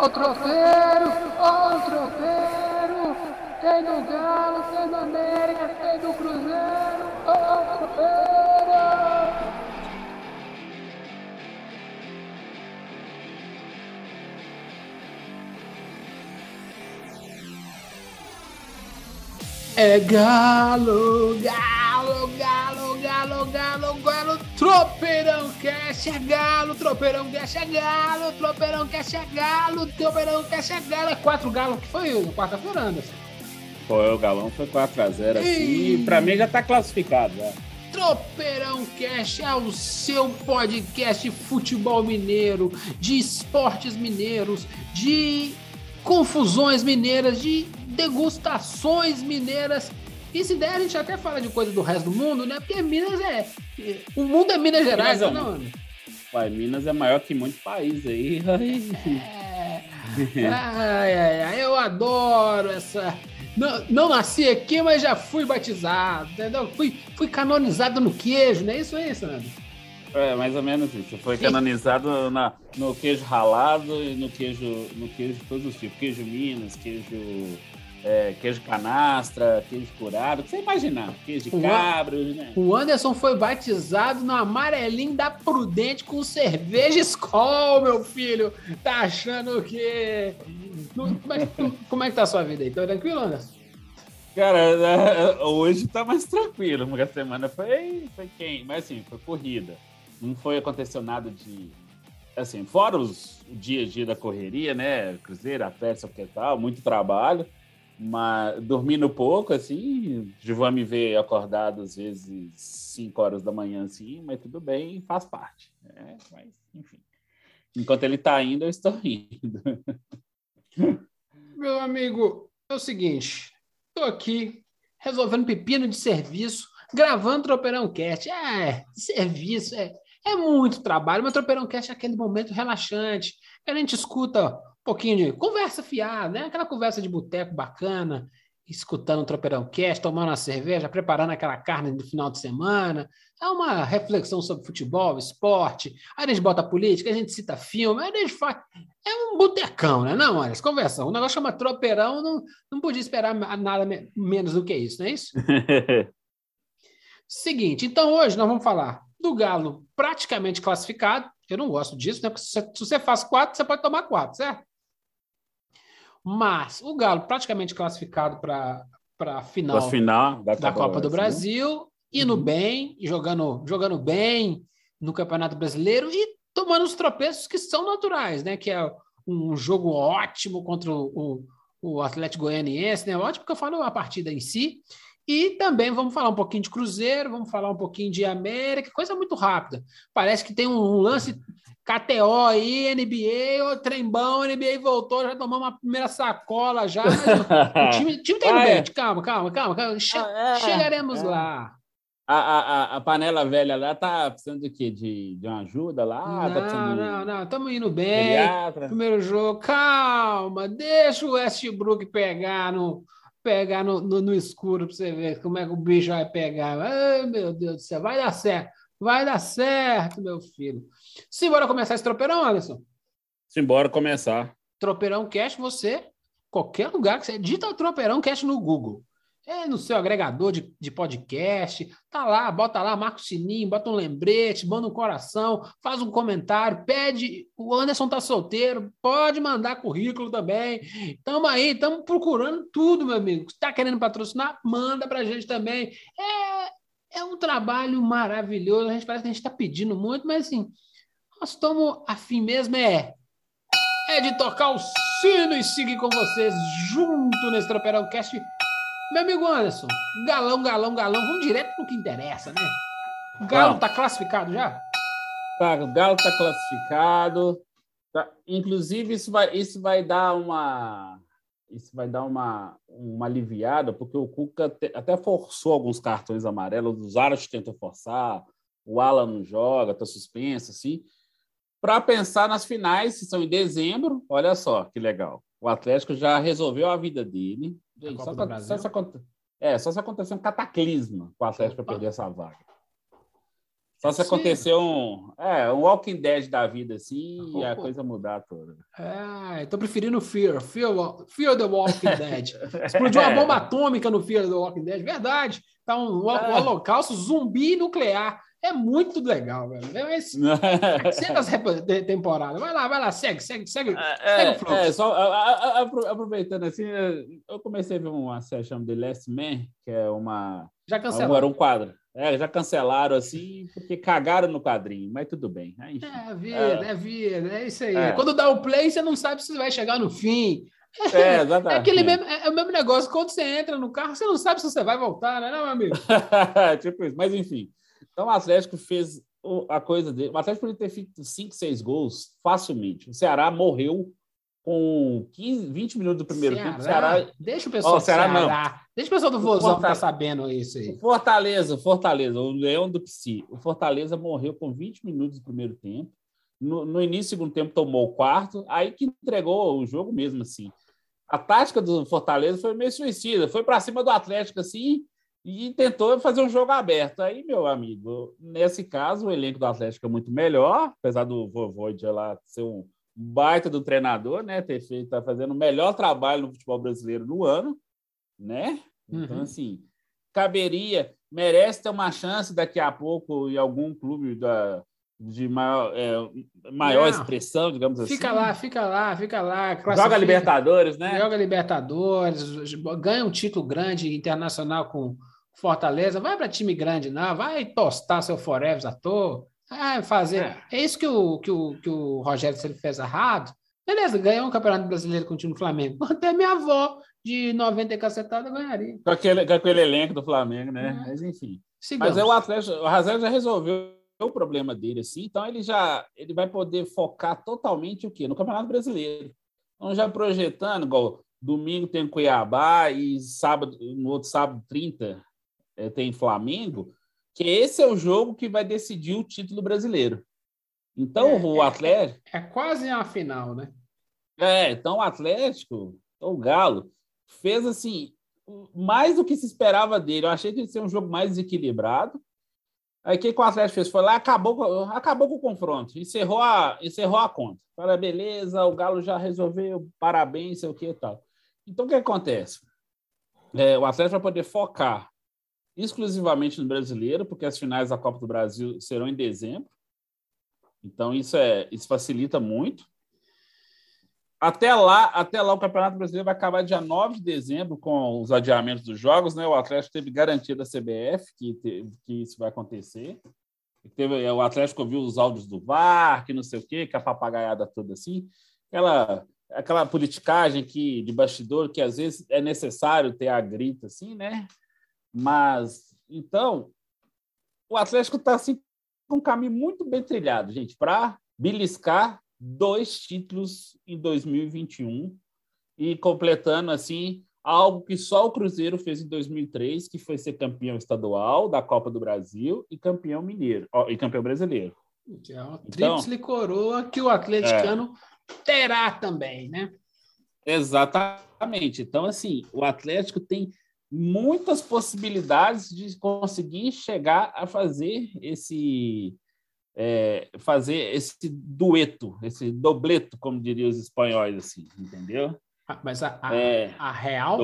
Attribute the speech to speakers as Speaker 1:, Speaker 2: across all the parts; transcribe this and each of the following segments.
Speaker 1: Ó o tropeiro, ó o tropeiro. Tem do Galo, tem do América, tem do Cruzeiro. Ó o tropeiro. É galo, galo, galo, galo, galo, galo, tropeirão cash é galo, tropeirão cash é galo, tropeirão cash é galo, tropeirão cash é galo, é quatro galos que foi o quarta-feira, Anderson.
Speaker 2: Foi, o Galão foi 4x0 assim, e pra mim já tá classificado. Já.
Speaker 1: Tropeirão Cash é o seu podcast de futebol mineiro, de esportes mineiros, de confusões mineiras, de degustações mineiras. E se der, a gente até fala de coisa do resto do mundo, né? Porque Minas é. O mundo é Minas Gerais,
Speaker 2: Minas é
Speaker 1: não,
Speaker 2: um-? Pai, Minas é maior que muitos países aí.
Speaker 1: É. Ai, ai, ai, eu adoro essa. Não, não nasci aqui, mas já fui batizado, entendeu? Fui, fui canonizado no queijo, não é isso aí, Sandro?
Speaker 2: É, mais ou menos isso. Foi canonizado na, no queijo ralado e no queijo, no queijo de todos os tipos. Queijo Minas, queijo, é, queijo canastra, queijo curado. O que você imaginar? Queijo de cabra, né?
Speaker 1: O Anderson foi batizado no amarelinho da Prudente com cerveja Skol, meu filho. Tá achando que. Como é, que- como é que tá a sua vida aí? Tá tranquilo, Anderson?
Speaker 2: Cara, é, hoje tá mais tranquilo, porque a semana foi, foi quem? Mas assim, foi corrida. Não foi aconteceu nada de. Assim, fora os, o dia a dia da correria, né? Cruzeiro, a peça, que tal, muito trabalho. Mas dormindo pouco, assim, Gilvan me vê acordado às vezes 5 horas da manhã, assim, mas tudo bem, faz parte. né? mas, enfim. Enquanto ele tá indo, eu estou indo.
Speaker 1: Meu amigo, é o seguinte: tô aqui resolvendo pepino de serviço, gravando Tropeirão Cast. É, serviço, é, é muito trabalho, mas Tropeirão Cast é aquele momento relaxante, a gente escuta pouquinho de conversa fiada, né? Aquela conversa de boteco bacana, escutando o Tropeirão Cast, tomando uma cerveja, preparando aquela carne do final de semana. É uma reflexão sobre futebol, esporte. Aí a gente bota política, a gente cita filme, aí a gente faz. É um botecão, né? Não, olha, conversa. O negócio chama tropeirão, não, não podia esperar nada me- menos do que isso, não é isso? Seguinte, então hoje nós vamos falar do Galo praticamente classificado. Eu não gosto disso, né? Porque se você, se você faz quatro, você pode tomar quatro, certo? Mas o Galo praticamente classificado para a final
Speaker 2: Na final da,
Speaker 1: da Copa do Brasil, indo
Speaker 2: Uhum.
Speaker 1: bem, jogando, jogando bem no Campeonato Brasileiro e tomando os tropeços que são naturais, né? Que é um jogo ótimo contra o, o, Atlético Goianiense, né? Ótimo porque eu falo a partida em si. E também vamos falar um pouquinho de Cruzeiro, vamos falar um pouquinho de América, coisa muito rápida. Parece que tem um lance KTO aí, NBA, o trembão, NBA voltou, já tomamos uma primeira sacola já, mas o, time, o time tá indo
Speaker 2: Ah,
Speaker 1: bem.
Speaker 2: é.
Speaker 1: Calma, calma, calma, calma. Che-
Speaker 2: Ah, é,
Speaker 1: chegaremos
Speaker 2: é.
Speaker 1: lá.
Speaker 2: A, a, a- panela velha lá tá precisando de quê? De, de uma ajuda lá? tá
Speaker 1: não,
Speaker 2: precisando de
Speaker 1: não, não, estamos indo bem.
Speaker 2: pediatra?
Speaker 1: Primeiro jogo, calma, deixa o Westbrook pegar no pegar no, no, no escuro para você ver como é que o bicho vai pegar. Ai, meu Deus do céu, vai dar certo, vai dar certo, meu filho. Simbora começar esse tropeirão, Alisson?
Speaker 2: Simbora começar.
Speaker 1: Tropeirão Cash, você, qualquer lugar que você digita o Tropeirão Cash no Google. É no seu agregador de, de podcast, tá lá, bota lá, marca o sininho, bota um lembrete, manda um coração, faz um comentário, pede. O Anderson tá solteiro, pode mandar currículo também. Tamo aí, estamos procurando tudo, meu amigo. Se tá querendo patrocinar, manda pra gente também. É, é um trabalho maravilhoso. A gente parece que a gente tá pedindo muito, mas assim, nós estamos afim mesmo, é é de tocar o sino e seguir com vocês junto nesse Tropeirão Cast. Meu amigo Anderson, galão, galão, galão, vamos direto no que interessa, né? O Galo
Speaker 2: Vamos.
Speaker 1: tá classificado já?
Speaker 2: Tá, o Galo tá classificado. Tá, Inclusive, isso vai, isso vai dar uma. Isso vai dar uma, uma aliviada, porque o Cuca te- até forçou alguns cartões amarelos, o Zarat tentou forçar, o Alan não joga, tá suspenso, assim, para pensar nas finais, que são em dezembro. Olha só que legal. O Atlético já resolveu a vida dele. Gente, só,
Speaker 1: Brasil?
Speaker 2: só é, só se acontecer um cataclisma com o Atlético
Speaker 1: Opa.
Speaker 2: perder essa vaga. Só se acontecer um, é, um Walking Dead da vida, assim, oh, e a coisa mudar toda.
Speaker 1: É, tô preferindo Fear. Fear, Fear the Walking Dead. Explodiu uma bomba atômica no Fear the Walking Dead. Verdade. Tá um, um, um holocausto zumbi nuclear. É muito legal, velho. Mas, segue as temporadas. Vai lá, vai lá, segue, segue, segue. É, segue o
Speaker 2: fluxo. É, só a, a, aproveitando assim, eu comecei a ver uma série chamada The Last Man, que é uma.
Speaker 1: Já cancelaram.
Speaker 2: Era um quadro. É, já cancelaram assim, porque cagaram no quadrinho, mas tudo bem.
Speaker 1: Aí, é vida, é, é vida, é isso aí. É. Quando dá o play, você não sabe se vai chegar no fim. É, exatamente. É, aquele mesmo, é, o mesmo negócio, quando você entra no carro, você não sabe se você vai voltar, né, não, meu amigo?
Speaker 2: tipo isso, mas enfim. Então o Atlético fez a coisa dele. O Atlético poderia ter feito 5, 6 gols facilmente. O Ceará morreu com 15, 20 minutos do primeiro Ceará, tempo. Ceará...
Speaker 1: Deixa o pessoal oh, Ceará, Ceará, não. Deixa o pessoal do Vozão Fortaleza, tá sabendo isso aí.
Speaker 2: Fortaleza, Fortaleza, o Leão do Psi. O Fortaleza morreu com 20 minutos do primeiro tempo. No, no início do segundo tempo tomou o quarto, aí que entregou o jogo mesmo assim. A tática do Fortaleza foi meio suicida, foi para cima do Atlético assim e tentou fazer um jogo aberto. Aí, meu amigo, nesse caso, o elenco do Atlético é muito melhor, apesar do Voivoda lá ser um baita do treinador, né? Ter feito, tá fazendo o melhor trabalho no futebol brasileiro no ano, né? Então, uhum. assim, caberia, merece ter uma chance daqui a pouco em algum clube da, de maior, é, maior expressão, digamos assim.
Speaker 1: Fica lá, fica lá, fica lá.
Speaker 2: Joga Libertadores, né?
Speaker 1: Joga Libertadores, ganha um título grande internacional com Fortaleza, vai para time grande, não, vai tostar seu Forever à toa, vai fazer. É. é, isso que o, que o, que o Rogério se ele fez errado. Beleza, ganhou um campeonato brasileiro com o time do Flamengo. Até minha avó de 90 e cacetada ganharia.
Speaker 2: Com aquele, com aquele elenco do Flamengo, né? É. Mas enfim. Sigamos. Mas é o Atlético, o Rogério já resolveu o problema dele assim, então ele já ele vai poder focar totalmente o quê? No Campeonato Brasileiro. Então já projetando, igual domingo tem Cuiabá e sábado, no outro sábado 30 é, tem Flamengo, que esse é o jogo que vai decidir o título brasileiro. Então, é, o é, Atlético.
Speaker 1: É, é, quase a final, né?
Speaker 2: É, então o Atlético, o Galo, fez assim, mais do que se esperava dele. Eu achei que ia ser um jogo mais desequilibrado. Aí o que, que o Atlético fez? Foi lá acabou, acabou com o confronto, encerrou a, encerrou a conta. Fala, beleza, o Galo já resolveu, parabéns, sei o que e tal. Então o que acontece? É, o Atlético vai poder focar exclusivamente no brasileiro, porque as finais da Copa do Brasil serão em dezembro. Então isso é isso facilita muito. Até lá, até lá o Campeonato Brasileiro vai acabar dia 9 de dezembro com os adiamentos dos jogos, né? O Atlético teve garantia da CBF que, que isso vai acontecer. Teve, o Atlético ouviu os áudios do VAR, que não sei o quê, que a papagaiada toda assim. Aquela aquela politicagem que de bastidor que às vezes é necessário ter a grita assim, né? Mas, então, o Atlético está assim, com um caminho muito bem trilhado, gente, para beliscar dois títulos em 2021 e completando assim algo que só o Cruzeiro fez em 2003, que foi ser campeão estadual da Copa do Brasil e campeão mineiro ó, e campeão brasileiro.
Speaker 1: Que é uma então, tríplice coroa que o atleticano é, terá também, né?
Speaker 2: Exatamente. Então, assim, o Atlético tem muitas possibilidades de conseguir chegar a fazer esse é, fazer esse dueto, esse dobleto, como diriam os espanhóis, assim, entendeu?
Speaker 1: Ah, mas a, a, é, a Real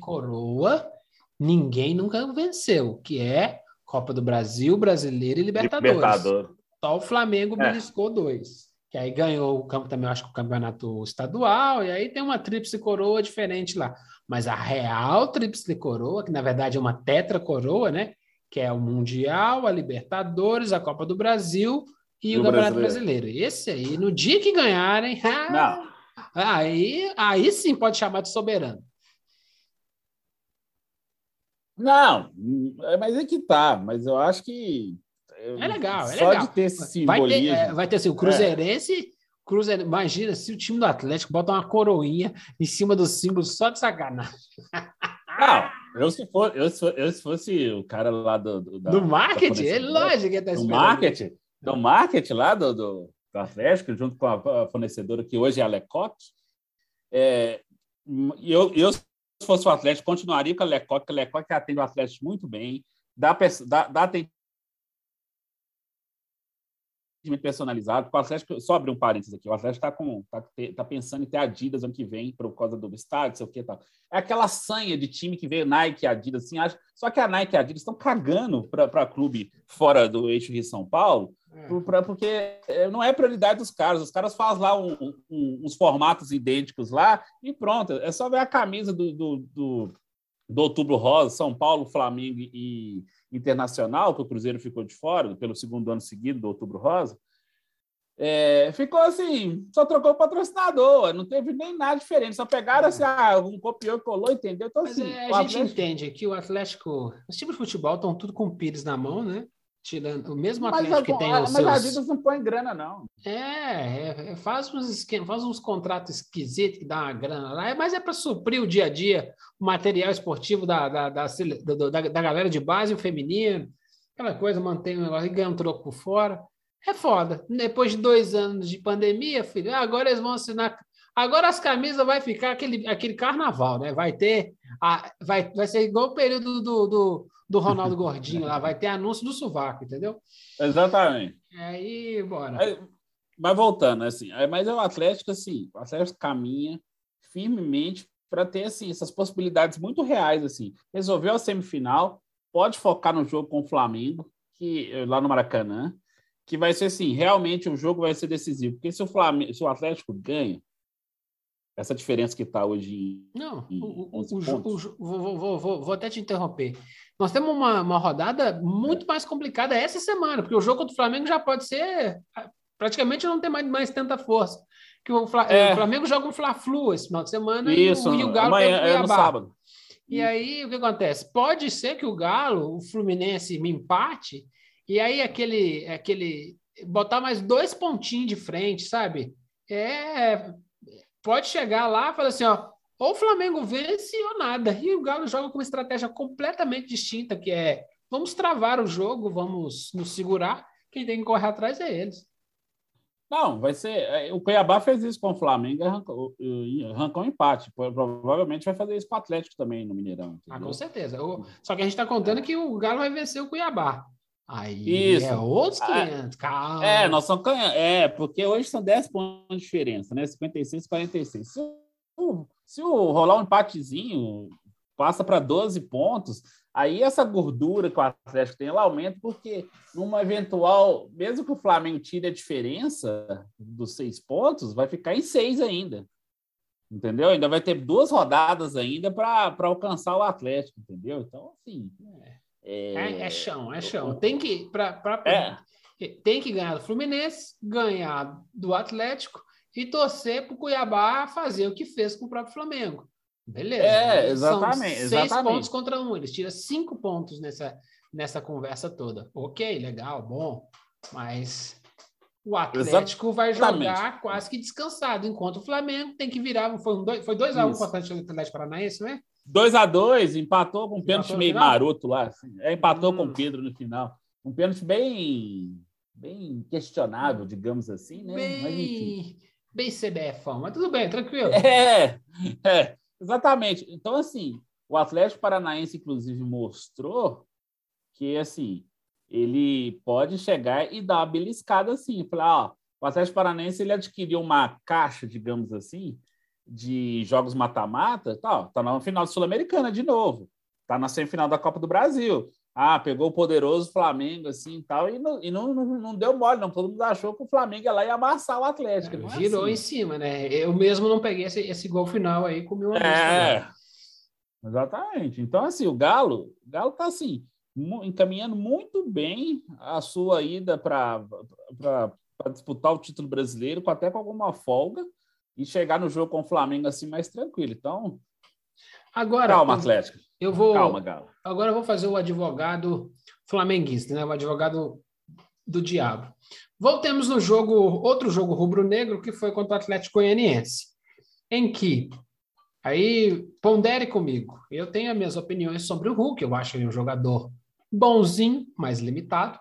Speaker 1: Coroa ninguém nunca venceu, que é Copa do Brasil, Brasileiro e Libertadores. Libertador. Só o Flamengo é. beliscou dois. Que aí ganhou o campo também, acho que o campeonato estadual, e aí tem uma tríplice coroa diferente lá. Mas a real tríplice coroa, que na verdade é uma tetra coroa, né? Que é o Mundial, a Libertadores, a Copa do Brasil e o, o Campeonato Brasileiro. Brasileiro. Esse aí, no dia que ganharem, ah, aí, aí sim pode chamar de soberano.
Speaker 2: Não, mas é que tá, mas eu acho que.
Speaker 1: É legal, é
Speaker 2: Só
Speaker 1: legal.
Speaker 2: de ter esse simbolismo.
Speaker 1: Vai ter, é, vai ter assim, o é. Cruzeirense Cruzeiro, imagina se o time do Atlético bota uma coroinha em cima do símbolo só de sacanagem.
Speaker 2: Não, eu se, for, eu, se, eu se fosse o cara lá do. Do,
Speaker 1: da, do marketing, é lógico que tá
Speaker 2: Do marketing, do marketing lá do, do, do Atlético, junto com a, fornecedora que hoje é a Lecoque. É, eu, eu, se fosse o Atlético, continuaria com a Lecoque, a Lecoque atende o Atlético muito bem, dá, dá, dá atendimento personalizado. O Atlético, só abrir um parênteses aqui, o Atlético está tá, tá pensando em ter Adidas ano que vem, por causa do estádio, sei o que tal. É aquela sanha de time que veio Nike e Adidas, assim, acho, só que a Nike e a Adidas estão cagando para clube fora do eixo Rio São Paulo, é. pra, porque é, não é prioridade dos caras. Os caras fazem lá um, um, uns formatos idênticos lá e pronto. É só ver a camisa do, do, do, do Outubro Rosa, São Paulo, Flamengo e Internacional, que o Cruzeiro ficou de fora pelo segundo ano seguido do Outubro Rosa. É, ficou assim, só trocou o patrocinador, não teve nem nada diferente, só pegaram assim, ah, um copiou, colou, entendeu?
Speaker 1: Então, assim, é, a gente Atlético... entende que o Atlético, os times de futebol estão tudo com o Pires na mão, né? Tirando o mesmo Atlético mas, que tem
Speaker 2: mas
Speaker 1: os seus...
Speaker 2: Mas a Adidas não põe grana, não.
Speaker 1: É, é, é faz uns esquemas, faz uns contratos esquisitos que dá uma grana lá, mas é para suprir o dia a dia, o material esportivo da, da, da, da, da galera de base, o feminino, aquela coisa, mantém o negócio e ganha um troco por fora. É foda. Depois de dois anos de pandemia, filho, agora eles vão assinar. Agora as camisas vai ficar aquele, aquele carnaval, né? Vai ter. A, vai, vai ser igual o período do, do do Ronaldo Gordinho lá, vai ter anúncio do sovaco, entendeu?
Speaker 2: Exatamente.
Speaker 1: Aí, bora.
Speaker 2: Aí, mas voltando, assim, mas é o Atlético, assim, o Atlético caminha firmemente para ter, assim, essas possibilidades muito reais, assim. Resolveu a semifinal, pode focar no jogo com o Flamengo, que lá no Maracanã, que vai ser, assim, realmente o jogo vai ser decisivo, porque se o, Flamengo, se o Atlético ganha, essa diferença que está hoje
Speaker 1: em, Não, em o, o, o, vou, vou, vou, vou até te interromper. Nós temos uma, uma rodada muito mais complicada essa semana, porque o jogo contra o Flamengo já pode ser. Praticamente não tem mais, mais tanta força. Que o, Fla, é. o Flamengo joga um Fla-Flu esse final de semana
Speaker 2: Isso, e, o, e o Galo amanhã, tem o É sábado.
Speaker 1: E aí, o que acontece? Pode ser que o Galo, o Fluminense, me empate, e aí aquele, aquele botar mais dois pontinhos de frente, sabe? É, pode chegar lá e falar assim, ó, ou o Flamengo vence ou nada. E o Galo joga com uma estratégia completamente distinta, que é vamos travar o jogo, vamos nos segurar. Quem tem que correr atrás é eles.
Speaker 2: Não, vai ser. É, o Cuiabá fez isso com o Flamengo e arrancou, arrancou um empate. Provavelmente vai fazer isso com o Atlético também no Mineirão.
Speaker 1: Ah, com certeza. Só que a gente está contando que o Galo vai vencer o Cuiabá. Aí isso. é outros 500, calma.
Speaker 2: É, nós somos É, porque hoje são 10 pontos de diferença, né? 56 46. Se o, se o rolar um empatezinho, passa para 12 pontos, aí essa gordura que o Atlético tem, ela aumenta, porque numa eventual, mesmo que o Flamengo tire a diferença dos seis pontos, vai ficar em seis ainda. Entendeu? Ainda vai ter duas rodadas ainda para alcançar o Atlético, entendeu? Então, assim.
Speaker 1: É, é, é chão, é chão. Tem que, pra, pra, é. tem que ganhar do Fluminense, ganhar do Atlético e torcer para o Cuiabá fazer o que fez com o próprio Flamengo. Beleza.
Speaker 2: É, exatamente.
Speaker 1: São seis pontos contra um. Eles tiram cinco pontos nessa, nessa conversa toda. Ok, legal, bom. Mas o Atlético vai jogar quase que descansado, enquanto o Flamengo tem que virar. Foi 2x1 um dois, foi dois a um com o Atlético Paranaense, não é?
Speaker 2: 2x2, empatou com um pênalti meio maroto lá. Assim. É, empatou hum. com o Pedro no final. Um pênalti bem, bem questionável, digamos assim, né?
Speaker 1: Bem... Mas, enfim bem CBFão, mas tudo bem, tranquilo.
Speaker 2: É, é, exatamente. Então, assim, o Atlético Paranaense, inclusive, mostrou que, assim, ele pode chegar e dar uma beliscada assim. Falar, ó, o Atlético Paranaense ele adquiriu uma caixa, digamos assim, de jogos mata-mata, tá, tá na final sul-americana de novo, tá na semifinal da Copa do Brasil, ah, pegou o poderoso Flamengo assim e tal, e, não, e não, não, não, deu mole, não. Todo mundo achou que o Flamengo ia lá e amassar o Atlético.
Speaker 1: É, virou assim. em cima, né? Eu mesmo não peguei esse, esse gol final aí, comi uma
Speaker 2: É, exatamente. Então, assim, o Galo, o Galo tá assim, encaminhando muito bem a sua ida para disputar o título brasileiro, até com alguma folga, e chegar no jogo com o Flamengo assim mais tranquilo. Então,
Speaker 1: Agora,
Speaker 2: calma, Atlético.
Speaker 1: Eu vou. Calma, Galo. Agora eu vou fazer o advogado flamenguista, né? O advogado do diabo. Voltemos no jogo, outro jogo rubro-negro, que foi contra o Atlético Goianiense, em que aí pondere comigo. Eu tenho as minhas opiniões sobre o Hulk, eu acho ele um jogador bonzinho, mas limitado.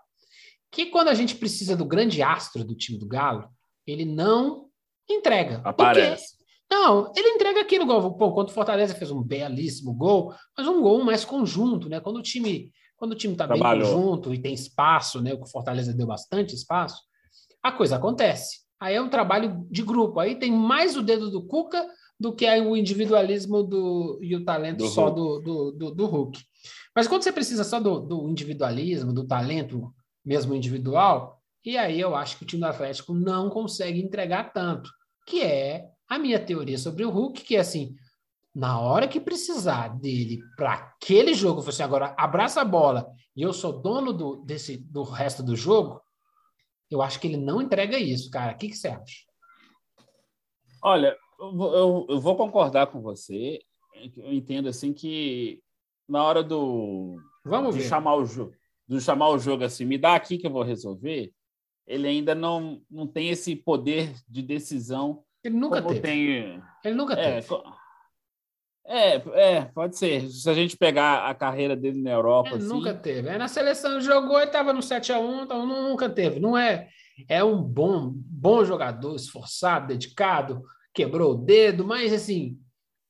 Speaker 1: Que quando a gente precisa do grande astro do time do Galo, ele não entrega.
Speaker 2: Aparece.
Speaker 1: Não, ele entrega aquilo, gol. Pô, quando o Fortaleza fez um belíssimo gol, mas um gol mais conjunto, né? Quando o time quando o time está bem conjunto e tem espaço, né? O Fortaleza deu bastante espaço, a coisa acontece. Aí é um trabalho de grupo. Aí tem mais o dedo do Cuca do que o individualismo do, e o talento do só do, do, do, do, Hulk. Mas quando você precisa só do, do individualismo, do talento mesmo individual, e aí eu acho que o time do Atlético não consegue entregar tanto, que é a minha teoria sobre o Hulk, que é assim, na hora que precisar dele para aquele jogo, você agora abraça a bola e eu sou dono do, desse, do resto do jogo, eu acho que ele não entrega isso, cara. O que, que você acha?
Speaker 2: Olha, eu, eu, eu vou concordar com você. Eu entendo assim que na hora do
Speaker 1: Vamos
Speaker 2: de
Speaker 1: ver.
Speaker 2: chamar o jogo, do chamar o jogo assim, me dá aqui que eu vou resolver. Ele ainda não, não tem esse poder de decisão.
Speaker 1: Ele nunca teve.
Speaker 2: Tem...
Speaker 1: Ele nunca
Speaker 2: é,
Speaker 1: teve.
Speaker 2: É, é, pode ser. Se a gente pegar a carreira dele na Europa.
Speaker 1: É,
Speaker 2: assim...
Speaker 1: Nunca teve. É, na seleção jogou e estava no 7x1, então nunca teve. Não é. É um bom, bom jogador, esforçado, dedicado, quebrou o dedo, mas assim.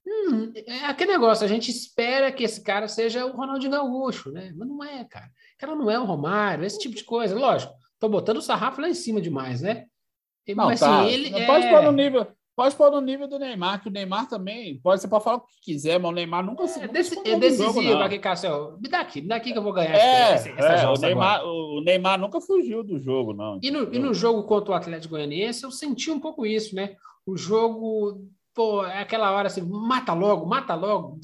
Speaker 1: Hum, é aquele negócio, a gente espera que esse cara seja o Ronaldinho Gaúcho, né? Mas não é, cara. O cara não é o Romário, esse tipo de coisa. Lógico, tô botando o sarrafo lá em cima demais, né?
Speaker 2: Não,
Speaker 1: mas
Speaker 2: tá.
Speaker 1: assim, ele.
Speaker 2: Pode
Speaker 1: é...
Speaker 2: pôr no nível. Pode pôr no nível do Neymar, que o Neymar também. Pode, você pode falar o que quiser, mas o Neymar nunca se.
Speaker 1: É, desse, é decisivo jogo, aqui, Cássio. Me dá aqui, me dá aqui que eu vou ganhar
Speaker 2: é, essa, essa é, o, Neymar, o Neymar nunca fugiu do jogo, não.
Speaker 1: E no, e no jogo contra o Atlético Goianiense, eu senti um pouco isso, né? O jogo, pô, é aquela hora assim, mata logo, mata logo.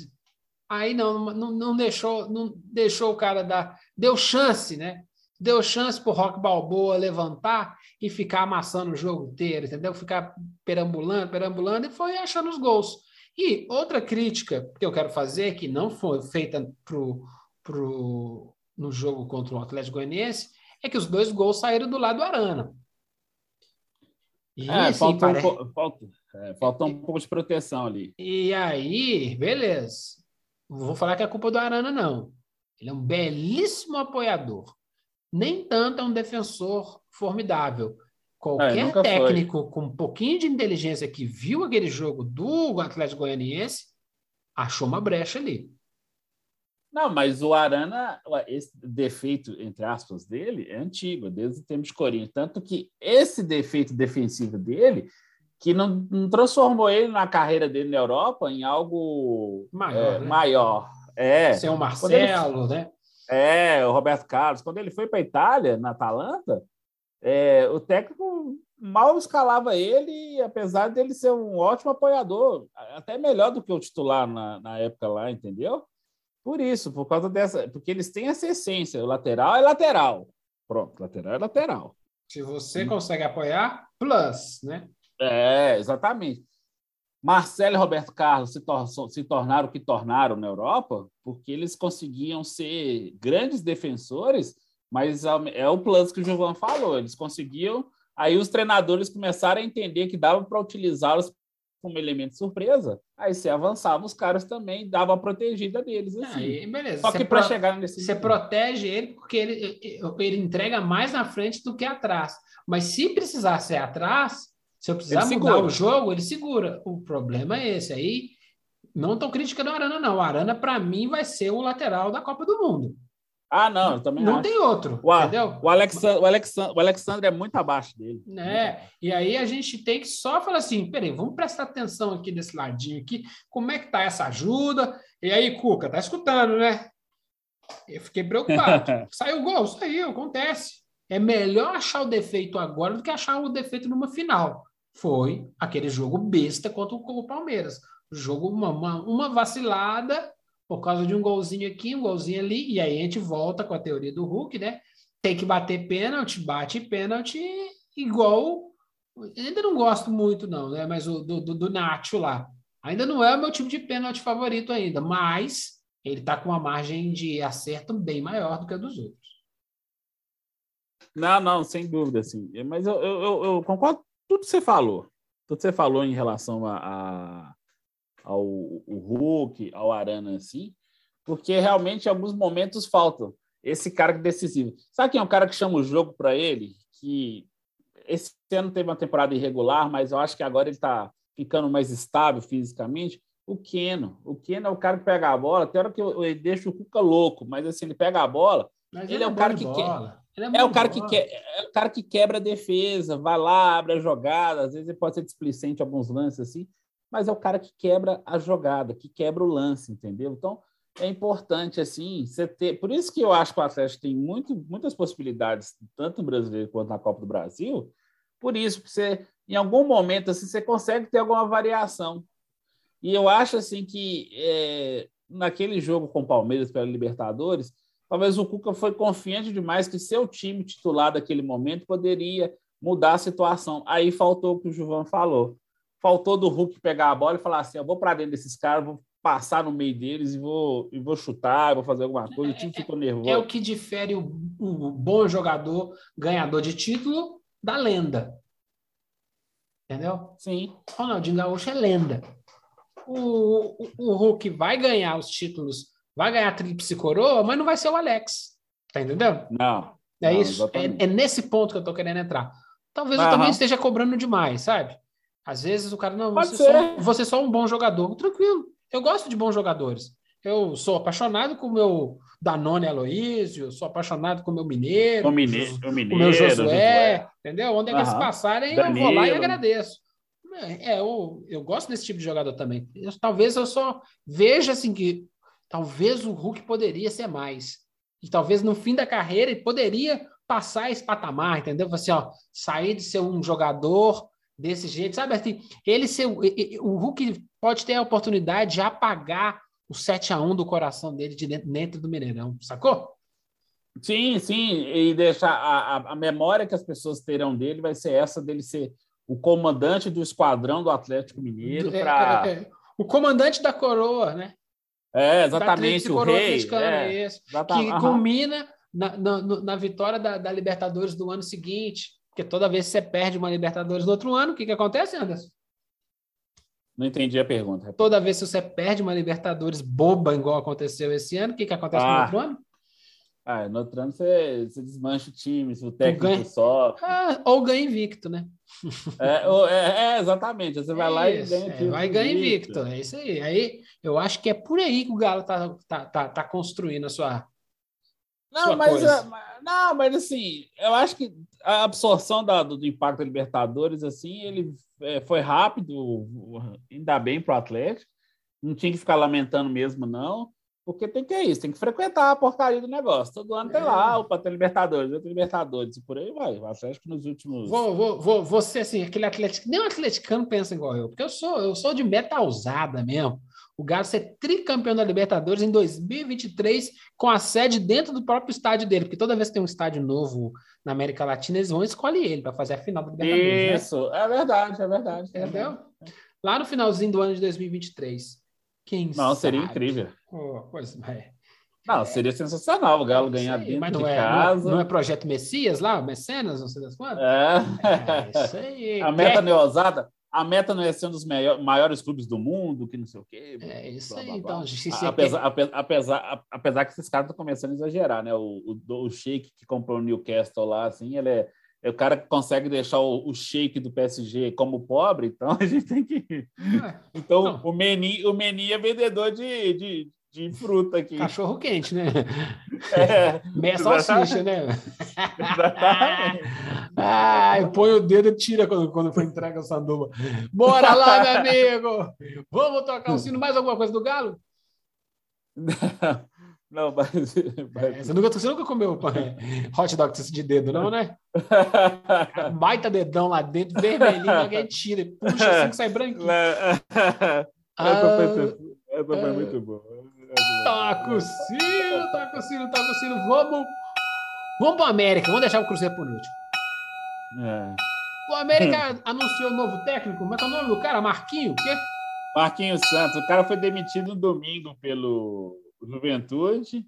Speaker 1: Aí não, não, não deixou, não deixou o cara dar. Deu chance, né? Deu chance para o Rock Balboa levantar e ficar amassando o jogo inteiro, entendeu? Ficar perambulando, perambulando e foi achando os gols. E outra crítica que eu quero fazer, que não foi feita pro, pro, no jogo contra o Atlético Goianiense, é que os dois gols saíram do lado do Arana.
Speaker 2: E, é, assim, um, falta, é, faltou um pouco de proteção ali.
Speaker 1: E aí, beleza. Não vou falar que é culpa do Arana, não. Ele é um belíssimo apoiador. Nem tanto é um defensor formidável. Qualquer é, técnico foi. com um pouquinho de inteligência que viu aquele jogo do Atlético Goianiense achou uma brecha ali.
Speaker 2: Não, mas o Arana, esse defeito, entre aspas, dele é antigo, desde o tempo de Corinthians. Tanto que esse defeito defensivo dele, que não, não transformou ele na carreira dele na Europa em algo maior. É, né? maior. É.
Speaker 1: Ser o Marcelo, ele, né?
Speaker 2: É, o Roberto Carlos. Quando ele foi para a Itália, na Atalanta, é, o técnico mal escalava ele, apesar dele ser um ótimo apoiador, até melhor do que o titular na, na época lá, entendeu? Por isso, por causa dessa, porque eles têm essa essência, o lateral é lateral. Pronto, lateral é lateral.
Speaker 1: Se você consegue apoiar, plus, né?
Speaker 2: É, exatamente. Marcelo e Roberto Carlos se, tor se tornaram o que tornaram na Europa porque eles conseguiam ser grandes defensores mas é o plano que o Gilvan falou, eles conseguiam. Aí os treinadores começaram a entender que dava para utilizá-los como elemento de surpresa. Aí você avançava os caras também, dava a protegida deles. Assim.
Speaker 1: Beleza.
Speaker 2: Só que para chegar nesse.
Speaker 1: Você protege ele porque ele, ele entrega mais na frente do que atrás. Mas se precisar ser atrás, se eu precisar ele mudar segura. o jogo, ele segura. O problema é esse. Aí não estou criticando o Arana, não. O Arana, para mim, vai ser o lateral da Copa do Mundo.
Speaker 2: Ah, não, eu também
Speaker 1: Não
Speaker 2: acho.
Speaker 1: tem outro,
Speaker 2: o,
Speaker 1: entendeu?
Speaker 2: O Alexandre, o, Alexandre, o Alexandre é muito abaixo dele.
Speaker 1: É, e aí a gente tem que só falar assim, peraí, vamos prestar atenção aqui desse ladinho aqui, como é que tá essa ajuda? E aí, Cuca, tá escutando, né? Eu fiquei preocupado. saiu o gol, saiu, acontece. É melhor achar o defeito agora do que achar o defeito numa final. Foi aquele jogo besta contra o Palmeiras. Jogo, uma, uma, uma vacilada por causa de um golzinho aqui, um golzinho ali, e aí a gente volta com a teoria do Hulk, né? Tem que bater pênalti, bate pênalti igual. Ainda não gosto muito, não, né? Mas o do, do, do Nacho lá. Ainda não é o meu tipo de pênalti favorito ainda, mas ele está com uma margem de acerto bem maior do que a dos outros.
Speaker 2: Não, não, sem dúvida, sim. Mas eu, eu, eu concordo tudo que você falou. Tudo que você falou em relação a, a ao o Hulk, ao Arana, assim, porque realmente em alguns momentos faltam esse cara decisivo. Sabe quem é um cara que chama o jogo para ele? Que esse ano teve uma temporada irregular, mas eu acho que agora ele está ficando mais estável fisicamente. O Keno. O Keno é o cara que pega a bola. Tem hora que eu, eu deixo o Cuca louco, mas assim, ele pega a bola. Mas ele, ele é, é o cara que
Speaker 1: bola.
Speaker 2: É, é, o cara que que, é o cara que quebra a defesa, vai lá, abre a jogada, às vezes ele pode ser displicente em alguns lances assim, mas é o cara que quebra a jogada, que quebra o lance, entendeu? Então, é importante assim, você ter. Por isso que eu acho que o Atlético tem muito, muitas possibilidades, tanto no brasileiro quanto na Copa do Brasil. Por isso, você, em algum momento, assim, você consegue ter alguma variação. E eu acho assim que é, naquele jogo com o Palmeiras pela Libertadores, talvez o Cuca foi confiante demais que seu time titular daquele momento poderia mudar a situação. Aí faltou o que o Juvan falou. Faltou do Hulk pegar a bola e falar assim: eu vou para dentro desses caras, vou passar no meio deles e vou, e vou chutar, vou fazer alguma coisa. O time ficou nervoso.
Speaker 1: É o que difere o, o bom jogador, ganhador de título, da lenda. Entendeu?
Speaker 2: Sim.
Speaker 1: O Ronaldinho Gaúcho é lenda. O, o, o Hulk vai ganhar os títulos, vai ganhar a tríplice coroa, mas não vai ser o Alex. Tá entendendo?
Speaker 2: Não.
Speaker 1: É
Speaker 2: não,
Speaker 1: isso. É, é, nesse ponto que eu tô querendo entrar. Talvez eu também esteja cobrando demais, sabe? Às vezes o cara, não, você, só, você é só um bom jogador. Tranquilo. Eu gosto de bons jogadores. Eu sou apaixonado com o meu Danone Aloísio, sou apaixonado com o meu Mineiro,
Speaker 2: o, Mineiro, o,
Speaker 1: mineiro, o meu Josué, Josué, entendeu? Onde é eles passarem, Danilo. eu vou lá e agradeço. É, eu, eu gosto desse tipo de jogador também. Eu, talvez eu só veja assim que talvez o Hulk poderia ser mais. E talvez no fim da carreira ele poderia passar esse patamar, entendeu? Assim, ó, sair de ser um jogador desse jeito, sabe assim, ele ser o Hulk pode ter a oportunidade de apagar o 7 a 1 do coração dele de dentro, dentro do Mineirão, sacou?
Speaker 2: Sim, sim, e deixar a, a, memória que as pessoas terão dele vai ser essa dele ser o comandante do esquadrão do Atlético Mineiro para
Speaker 1: é, é, é. o comandante da coroa, né?
Speaker 2: É, exatamente, o rei, é,
Speaker 1: que culmina na, na, na vitória da, da, Libertadores do ano seguinte, porque toda vez que você perde uma Libertadores no outro ano, o que, que acontece, Anderson?
Speaker 2: Não entendi a pergunta.
Speaker 1: Toda vez que você perde uma Libertadores boba, igual aconteceu esse ano, o que, que acontece ah. no outro ano?
Speaker 2: Ah, no outro ano você, você desmancha o time, o técnico ganha... só.
Speaker 1: Ah, ou ganha invicto, né?
Speaker 2: É, ou, é, é exatamente. Você vai lá isso, e ganha
Speaker 1: é, Vai ganhar invicto. É isso aí. Aí eu acho que é por aí que o Galo tá, tá, tá, tá construindo a sua.
Speaker 2: Não, sua mas, é, não, mas assim, eu acho que a absorção da, do, do impacto da Libertadores, assim, ele é, foi rápido, ainda bem para o Atlético. Não tinha que ficar lamentando mesmo, não. Porque tem que é isso, tem que frequentar a porcaria do negócio. Todo ano tem lá o ter Libertadores, outro Libertadores, e por aí vai. O Atlético nos últimos.
Speaker 1: Vou, vou, vou, você, assim, aquele atlético. Nem um atleticano pensa igual eu, porque eu sou, eu sou de meta usada mesmo. O Galo ser tricampeão da Libertadores em 2023 com a sede dentro do próprio estádio dele, porque toda vez que tem um estádio novo na América Latina, eles vão escolher ele para fazer a final da
Speaker 2: Libertadores. Né? Isso, né? é verdade, é verdade.
Speaker 1: Entendeu? Lá no finalzinho do ano de 2023. Quem
Speaker 2: Não,
Speaker 1: sabe?
Speaker 2: seria incrível.
Speaker 1: Oh, pois é.
Speaker 2: Não, seria sensacional o Galo ganhar dentro mas não
Speaker 1: de
Speaker 2: é,
Speaker 1: casa. Não é, não é, Projeto Messias lá, Mecenas, não sei das quantas?
Speaker 2: É. é isso aí. A meta é. neosada, a meta não é ser um dos maiores clubes do mundo, que não sei o quê.
Speaker 1: É isso blá, aí, blá, blá. então.
Speaker 2: Apesar, apesar, apesar, apesar que esses caras estão começando a exagerar, né? O, o, o Sheik que comprou o Newcastle lá, assim, ele é, é o cara que consegue deixar o, o Sheik do PSG como pobre, então a gente tem que. É, então, o Meni, o Meni é vendedor de, de, de fruta aqui.
Speaker 1: Cachorro quente, né? É, Meia salsicha, né? Exatamente. Ai, põe o dedo e tira quando, quando for entrega a sanduba. Bora lá, meu amigo! Vamos tocar o sino. Mais alguma coisa do Galo?
Speaker 2: Não, mas.
Speaker 1: mas... É, você, nunca, você nunca comeu hot dog de dedo, não, né? Baita dedão lá dentro, vermelhinho, alguém tira, puxa assim que sai branquinho.
Speaker 2: Essa foi, foi muito boa.
Speaker 1: Toca o sino, toca o sino, toca o sino. Vamos, vamos para América. Vamos deixar o Cruzeiro por último. É. O América anunciou um novo técnico. Como é que é o nome do cara? Marquinho? O quê?
Speaker 2: Marquinhos Santos. O cara foi demitido no domingo pelo Juventude.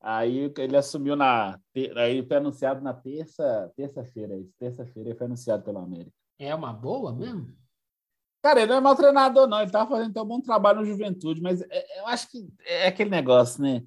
Speaker 2: Aí ele assumiu na. Aí foi anunciado na terça, terça-feira. Terça-feira ele foi anunciado pelo América.
Speaker 1: É uma boa mesmo?
Speaker 2: Cara, ele não é mau treinador, não. Ele estava fazendo um bom trabalho no Juventude, mas é, eu acho que é aquele negócio, né?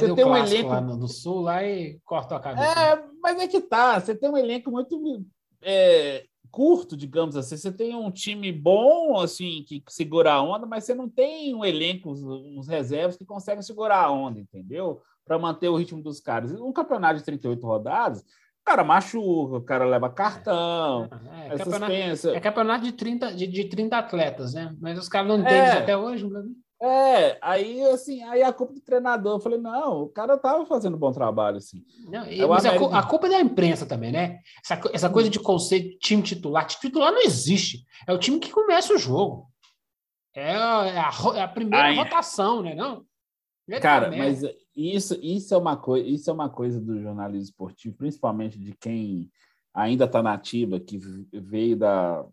Speaker 1: Perdeu você tem um elenco lá no, sul lá e cortou a cabeça.
Speaker 2: É, mas é que tá. Você tem um elenco muito é, curto, digamos assim. Você tem um time bom, assim, que segura a onda, mas você não tem um elenco, uns reservas que conseguem segurar a onda, entendeu? para manter o ritmo dos caras. Um campeonato de 38 rodadas, o cara machuca, o cara leva cartão,
Speaker 1: É,
Speaker 2: é,
Speaker 1: campeonato,
Speaker 2: suspensa.
Speaker 1: é campeonato de 30, de, de 30 atletas, né? Mas os caras não têm
Speaker 2: É.
Speaker 1: até hoje. né?
Speaker 2: É, aí assim, aí a culpa do treinador. Eu falei, não, o cara tava fazendo um bom trabalho, assim.
Speaker 1: Não, e-
Speaker 2: É o
Speaker 1: mas a, cu-
Speaker 2: América.
Speaker 1: a culpa é da imprensa também, né? Essa, essa coisa de conceito de time titular. Time titular não existe. É o time que começa o jogo. É a, é a é a primeira
Speaker 2: Ai.
Speaker 1: rotação, né? Não? É
Speaker 2: Cara, mas isso, isso é uma coisa, isso é uma coisa do jornalismo esportivo, principalmente de quem ainda está nativa, que veio da,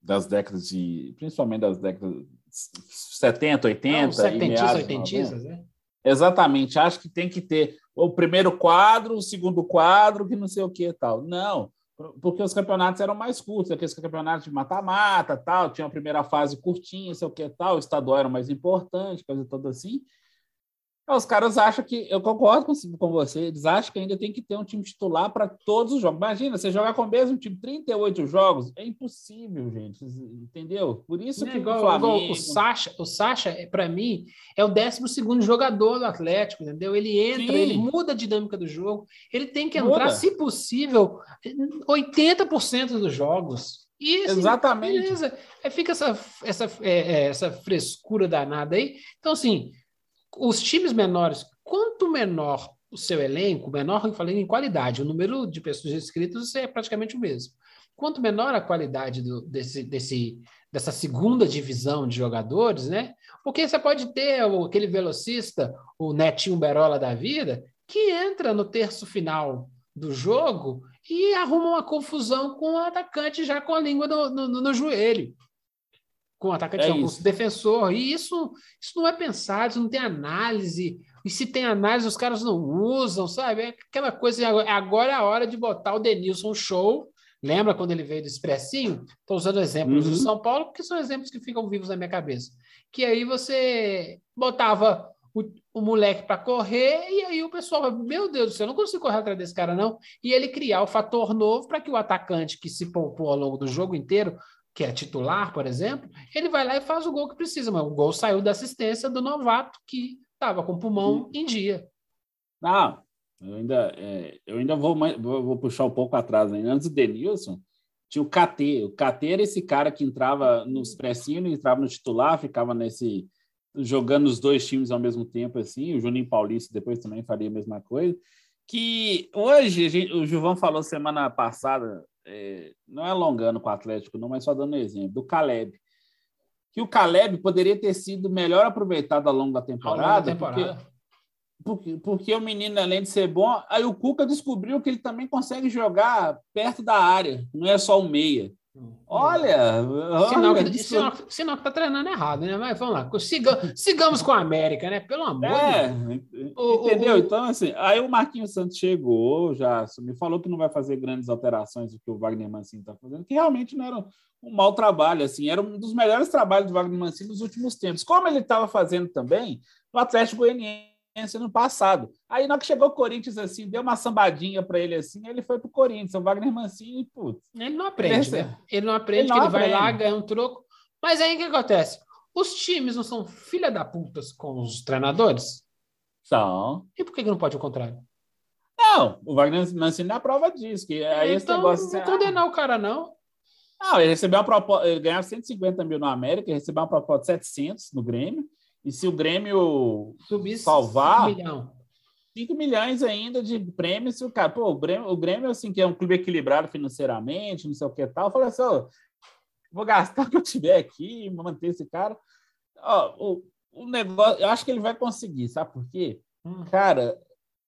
Speaker 2: das décadas de, principalmente das décadas 70, 80
Speaker 1: Não, os
Speaker 2: e
Speaker 1: setentistas,
Speaker 2: meados de 90.
Speaker 1: oitentistas, né?
Speaker 2: Exatamente, acho que tem que ter o primeiro quadro, o segundo quadro, que não sei o que tal. Não, porque os campeonatos eram mais curtos, aqueles campeonatos de mata-mata, tal, tinha a primeira fase curtinha, sei o que tal, o estadual era mais importante, coisa toda assim. Os caras acham que, eu concordo com, com você, eles acham que ainda tem que ter um time titular para todos os jogos. Imagina, você jogar com o mesmo time 38 jogos, é impossível, gente, entendeu? Por isso
Speaker 1: é
Speaker 2: que
Speaker 1: igual,
Speaker 2: o Flamengo...
Speaker 1: igual o Sacha, o Sacha, para mim, é o 12 jogador do Atlético, entendeu? Ele entra,
Speaker 2: Sim.
Speaker 1: ele muda a dinâmica do jogo, ele tem que entrar,
Speaker 2: Muda.
Speaker 1: se possível, 80% dos jogos. E, assim,
Speaker 2: Exatamente.
Speaker 1: Beleza. Aí fica essa, essa, é, é, essa frescura danada aí. Então, assim, os times menores, quanto menor o seu elenco, menor, eu falei em qualidade, o número de pessoas inscritas é praticamente o mesmo. Quanto menor a qualidade do, desse, desse, dessa segunda divisão de jogadores, né? Porque você pode ter aquele velocista, o Netinho Berola da vida, que entra no terço final do jogo e arruma uma confusão com o atacante já com a língua no- no- no joelho. Com o atacante,
Speaker 2: É
Speaker 1: não, com o defensor. E isso, isso não é pensado, isso não tem análise. E se tem análise, os caras não usam, sabe? É aquela coisa, agora é a hora de botar o Denilson show. Lembra quando ele veio do Expressinho? Estou usando exemplos
Speaker 2: Uhum.
Speaker 1: do São Paulo, porque são exemplos que ficam vivos na minha cabeça. Que aí você botava o, o moleque para correr, e aí o pessoal meu Deus do céu, eu não consigo correr atrás desse cara, não. E ele criar o fator novo para que o atacante que se poupou ao longo do jogo inteiro, que é titular, por exemplo, ele vai lá e faz o gol que precisa. Mas o gol saiu da assistência do novato que estava com o pulmão em dia.
Speaker 2: Não, eu ainda, é, eu ainda vou, vou, vou puxar um pouco atrás ainda. Antes do Denilson, tinha o KT. O KT era esse cara que entrava nos pressinhos, entrava no titular, ficava nesse jogando os dois times ao mesmo tempo, assim. O Juninho Paulista depois também faria a mesma coisa. Que hoje, gente- o Gilvão falou semana passada, é, não é alongando com o Atlético, não, mas só dando um exemplo, do Caleb. Que o Caleb poderia ter sido melhor aproveitado ao longo da
Speaker 1: Ao longo da
Speaker 2: temporada, porque
Speaker 1: temporada.
Speaker 2: porque, porque o menino, além de ser bom, aí o Cuca descobriu que ele também consegue jogar perto da área, não é só o meia. Olha,
Speaker 1: Sinal que, sinal, sinal que tá treinando errado, né? Mas vamos lá. Siga, sigamos com a América, né? Pelo amor
Speaker 2: é,
Speaker 1: de Deus. O-
Speaker 2: entendeu?
Speaker 1: o-
Speaker 2: Então, assim, aí o Marquinhos Santos chegou, já me falou que não vai fazer grandes alterações do que o Wagner Mancini está fazendo, que realmente não era um, mau trabalho, assim, era um dos melhores trabalhos do Wagner Mancini nos últimos tempos, como ele estava fazendo também no Atlético Goianiense no passado. Aí, na hora que chegou o Corinthians, assim, deu uma sambadinha para ele, assim, ele foi pro Corinthians, o Wagner Mancini, putz,
Speaker 1: Ele não aprende, né? Ele não aprende
Speaker 2: Ele
Speaker 1: que
Speaker 2: não
Speaker 1: ele vai lá,
Speaker 2: aprende.
Speaker 1: ganha um troco. Mas aí o que acontece? Os times não são filha da putas com os treinadores?
Speaker 2: são...
Speaker 1: E por que, que não pode o contrário?
Speaker 2: Não, o Wagner Mancini é a prova disso, que aí esse
Speaker 1: então,
Speaker 2: negócio...
Speaker 1: não vou
Speaker 2: assim,
Speaker 1: condenar o cara, não.
Speaker 2: Não, ele recebeu uma proposta, ele ganhava 150 mil no América, ele recebeu uma proposta de 700 no Grêmio, e se o Grêmio
Speaker 1: Subir
Speaker 2: Salvar?
Speaker 1: cinco milhão.
Speaker 2: 5 milhões ainda de prêmios, se o cara, pô, o Grêmio, o Grêmio, assim, que é um clube equilibrado financeiramente, não sei o que tal, falou assim, ó, vou gastar o que eu tiver aqui, manter esse cara. Ó, o, o negócio, eu acho que ele vai conseguir, sabe por quê?
Speaker 1: Hum.
Speaker 2: Cara,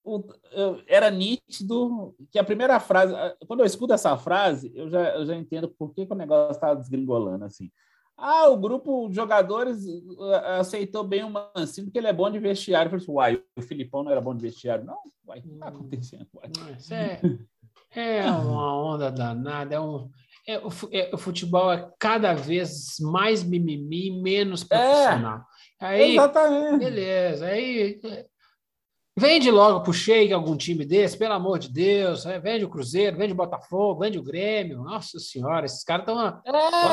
Speaker 2: o- eu- era nítido que a primeira frase, quando eu escuto essa frase, eu já, eu já entendo por que, que o negócio está desgringolando assim. Ah, o grupo de jogadores uh, aceitou bem o Mancini porque ele é bom de vestiário. Eu falei assim, uai, o Filipão não era bom de vestiário? Não, uai, o que está acontecendo? Uai?
Speaker 1: Isso é, é uma onda danada. É um, é, o, é, o futebol é cada vez mais mimimi, menos profissional. Aí,
Speaker 2: Exatamente.
Speaker 1: beleza. Aí é, vende logo pro Sheik algum time desse, pelo amor de Deus. é, vende o Cruzeiro, vende o Botafogo, vende o Grêmio. Nossa Senhora, esses caras estão.
Speaker 2: É,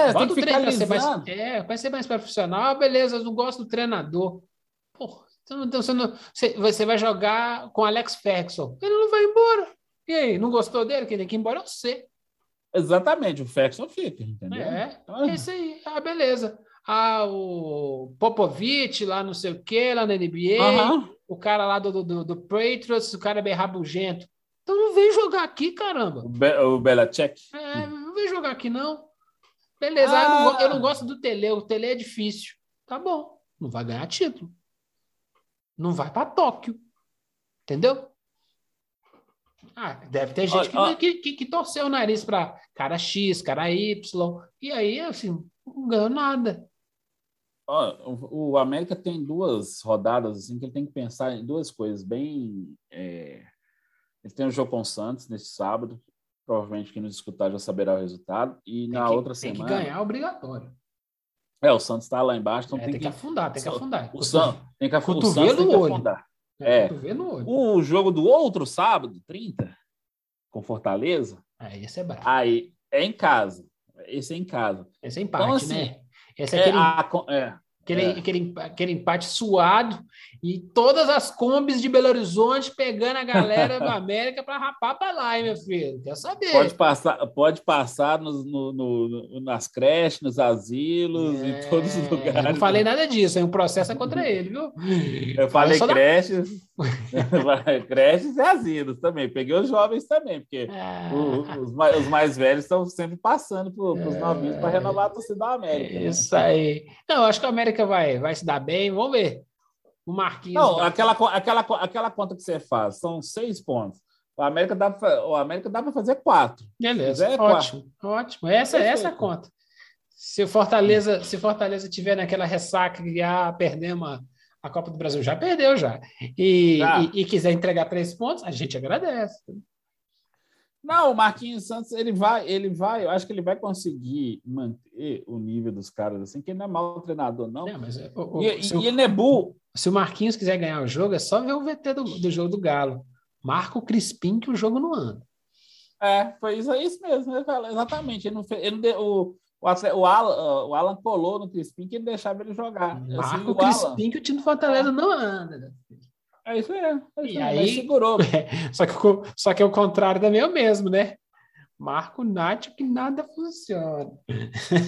Speaker 2: tem
Speaker 1: Bota
Speaker 2: que
Speaker 1: o
Speaker 2: ficar
Speaker 1: ser mais, é, vai ser mais profissional. Ah, beleza, eu não gosto do treinador. Porra, Então, você, não, você, você vai jogar com Alex Ferguson. Ele não vai embora. E aí, não gostou dele? Quem tem que ir embora é você.
Speaker 2: Exatamente, o Ferguson fica, entendeu?
Speaker 1: É, então, é isso aí. Ah, beleza. Ah, o Popovich lá não sei o que, lá na NBA, uhum. O cara lá do, do, do Patriots, o cara é bem rabugento. Então não vem jogar aqui, caramba.
Speaker 2: O, Be o Belichick?
Speaker 1: É, não vem jogar aqui, não. Beleza, ah. eu, não, eu, não, gosto do Tele, o Tele é difícil. Tá bom, não vai ganhar título. Não vai para Tóquio. Entendeu? Ah, deve ter gente que, que, que, que, torceu o nariz para cara X, cara Y, e aí, assim, não ganhou nada.
Speaker 2: O, o América tem duas rodadas assim que ele tem que pensar em duas coisas bem. É... Ele tem o jogo com o Santos nesse sábado, provavelmente quem nos escutar já saberá o resultado, e tem na
Speaker 1: que,
Speaker 2: outra
Speaker 1: tem
Speaker 2: semana.
Speaker 1: Tem que ganhar obrigatório.
Speaker 2: É, o Santos está lá embaixo, então
Speaker 1: é,
Speaker 2: tem,
Speaker 1: tem que, que, afundar, tem que afundar.
Speaker 2: O, Santos tem que,
Speaker 1: Cotovelo o Santos tem que afundar.
Speaker 2: É, o jogo do outro sábado, 30, com Fortaleza.
Speaker 1: Ah, esse é brabo.
Speaker 2: Aí é em casa. Esse é em casa.
Speaker 1: Esse é empate, então, assim, né? Esse é, é aquele, a, é, aquele, é. aquele, aquele empate suado e todas as combis de Belo Horizonte pegando a galera do América para rapar para lá, hein, meu filho? Quer saber?
Speaker 2: Pode passar, pode passar nos, no, no, nas creches, nos asilos, é, em todos os lugares. Eu
Speaker 1: não falei nada disso, é um processo é contra ele, viu?
Speaker 2: Eu falei creches, da... creches e asilos também. Peguei os jovens também, porque ah. o, os, mais, os, mais, velhos estão sempre passando para os novinhos para renovar a torcida da América.
Speaker 1: Né? Isso né? aí. Não, acho que a América vai, vai se dar bem, vamos ver. O Marquinhos.
Speaker 2: Não, aquela, aquela, aquela conta que você faz, são seis pontos. O América dá para o América dá para fazer quatro.
Speaker 1: Beleza, é ótimo, quatro. ótimo. Essa, essa é a conta. Se o Fortaleza, se Fortaleza tiver naquela ressaca que ah, perdemos a, a Copa do Brasil, já perdeu já. E, e, e, quiser entregar três pontos, a gente agradece.
Speaker 2: Não, o Marquinhos Santos, ele vai, ele vai, eu acho que ele vai conseguir manter o nível dos caras assim, que ele não é mau treinador, não. É,
Speaker 1: mas, o, o,
Speaker 2: e, e, o, ele é burro.
Speaker 1: Se o Marquinhos quiser ganhar o jogo, é só ver o VT do, do jogo do Galo. Marca o Crispim que o jogo não anda.
Speaker 2: É, foi isso, é isso mesmo, exatamente. Ele não fez, ele não o, o, o, Alan, o Alan colou no Crispim que ele deixava ele jogar.
Speaker 1: Marca assim, o Crispim Alan... que o time do Fortaleza não anda. Né?
Speaker 2: É isso aí. É isso
Speaker 1: e aí, segurou. É, só, que, só que é o contrário também é o mesmo, né? Marco Nath que nada funciona.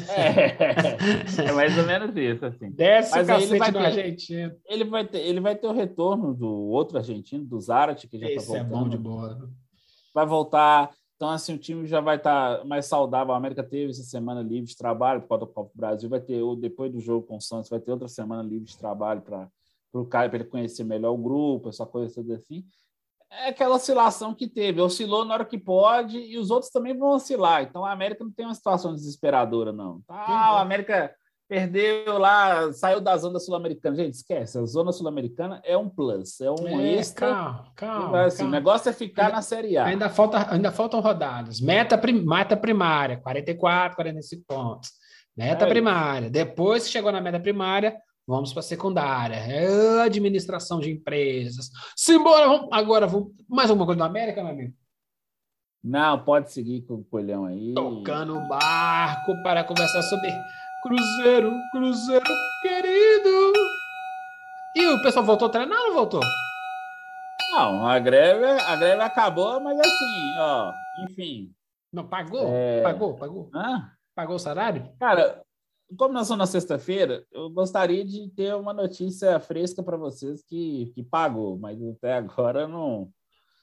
Speaker 2: É, é mais ou menos isso, assim.
Speaker 1: Desce Mas o ele vai ter, argentino.
Speaker 2: Ele vai, ter, ele vai ter o retorno do outro argentino, do Zarate, que já está voltando.
Speaker 1: é bom de boa.
Speaker 2: Vai voltar. Então, assim, o time já vai estar tá mais saudável. A América teve essa semana livre de trabalho por causa do Copa do Brasil. Vai ter, depois do jogo com o Santos, vai ter outra semana livre de trabalho para o Caio, para ele conhecer melhor o grupo, essa coisa toda assim é aquela oscilação que teve. Oscilou na hora que pode e os outros também vão oscilar. Então a América não tem uma situação desesperadora, não. Tá, a América perdeu lá, saiu da zona sul-americana. Gente, esquece. A zona sul-americana é um plus, é um é, extra.
Speaker 1: Calma, calma,
Speaker 2: assim, calma. O negócio é ficar
Speaker 1: ainda,
Speaker 2: na Série A.
Speaker 1: Ainda, falta, ainda faltam rodadas. Meta, prim, meta primária, 44, 45 pontos. Meta é primária. Depois que chegou na meta primária, Vamos para a secundária. É administração de empresas. Simbora, vamos, agora vamos. Mais alguma coisa da América, meu amigo?
Speaker 2: Não, pode seguir com o colhão aí.
Speaker 1: Tocando o barco para conversar sobre Cruzeiro, Cruzeiro querido. E o pessoal voltou a treinar ou não voltou?
Speaker 2: Não, a greve, a greve acabou, mas assim, ó, enfim.
Speaker 1: Não, pagou? É... Pagou, pagou. Hã? Pagou o salário?
Speaker 2: Cara, como nós somos na sexta-feira, eu gostaria de ter uma notícia fresca para vocês que, que pagou, mas até agora não.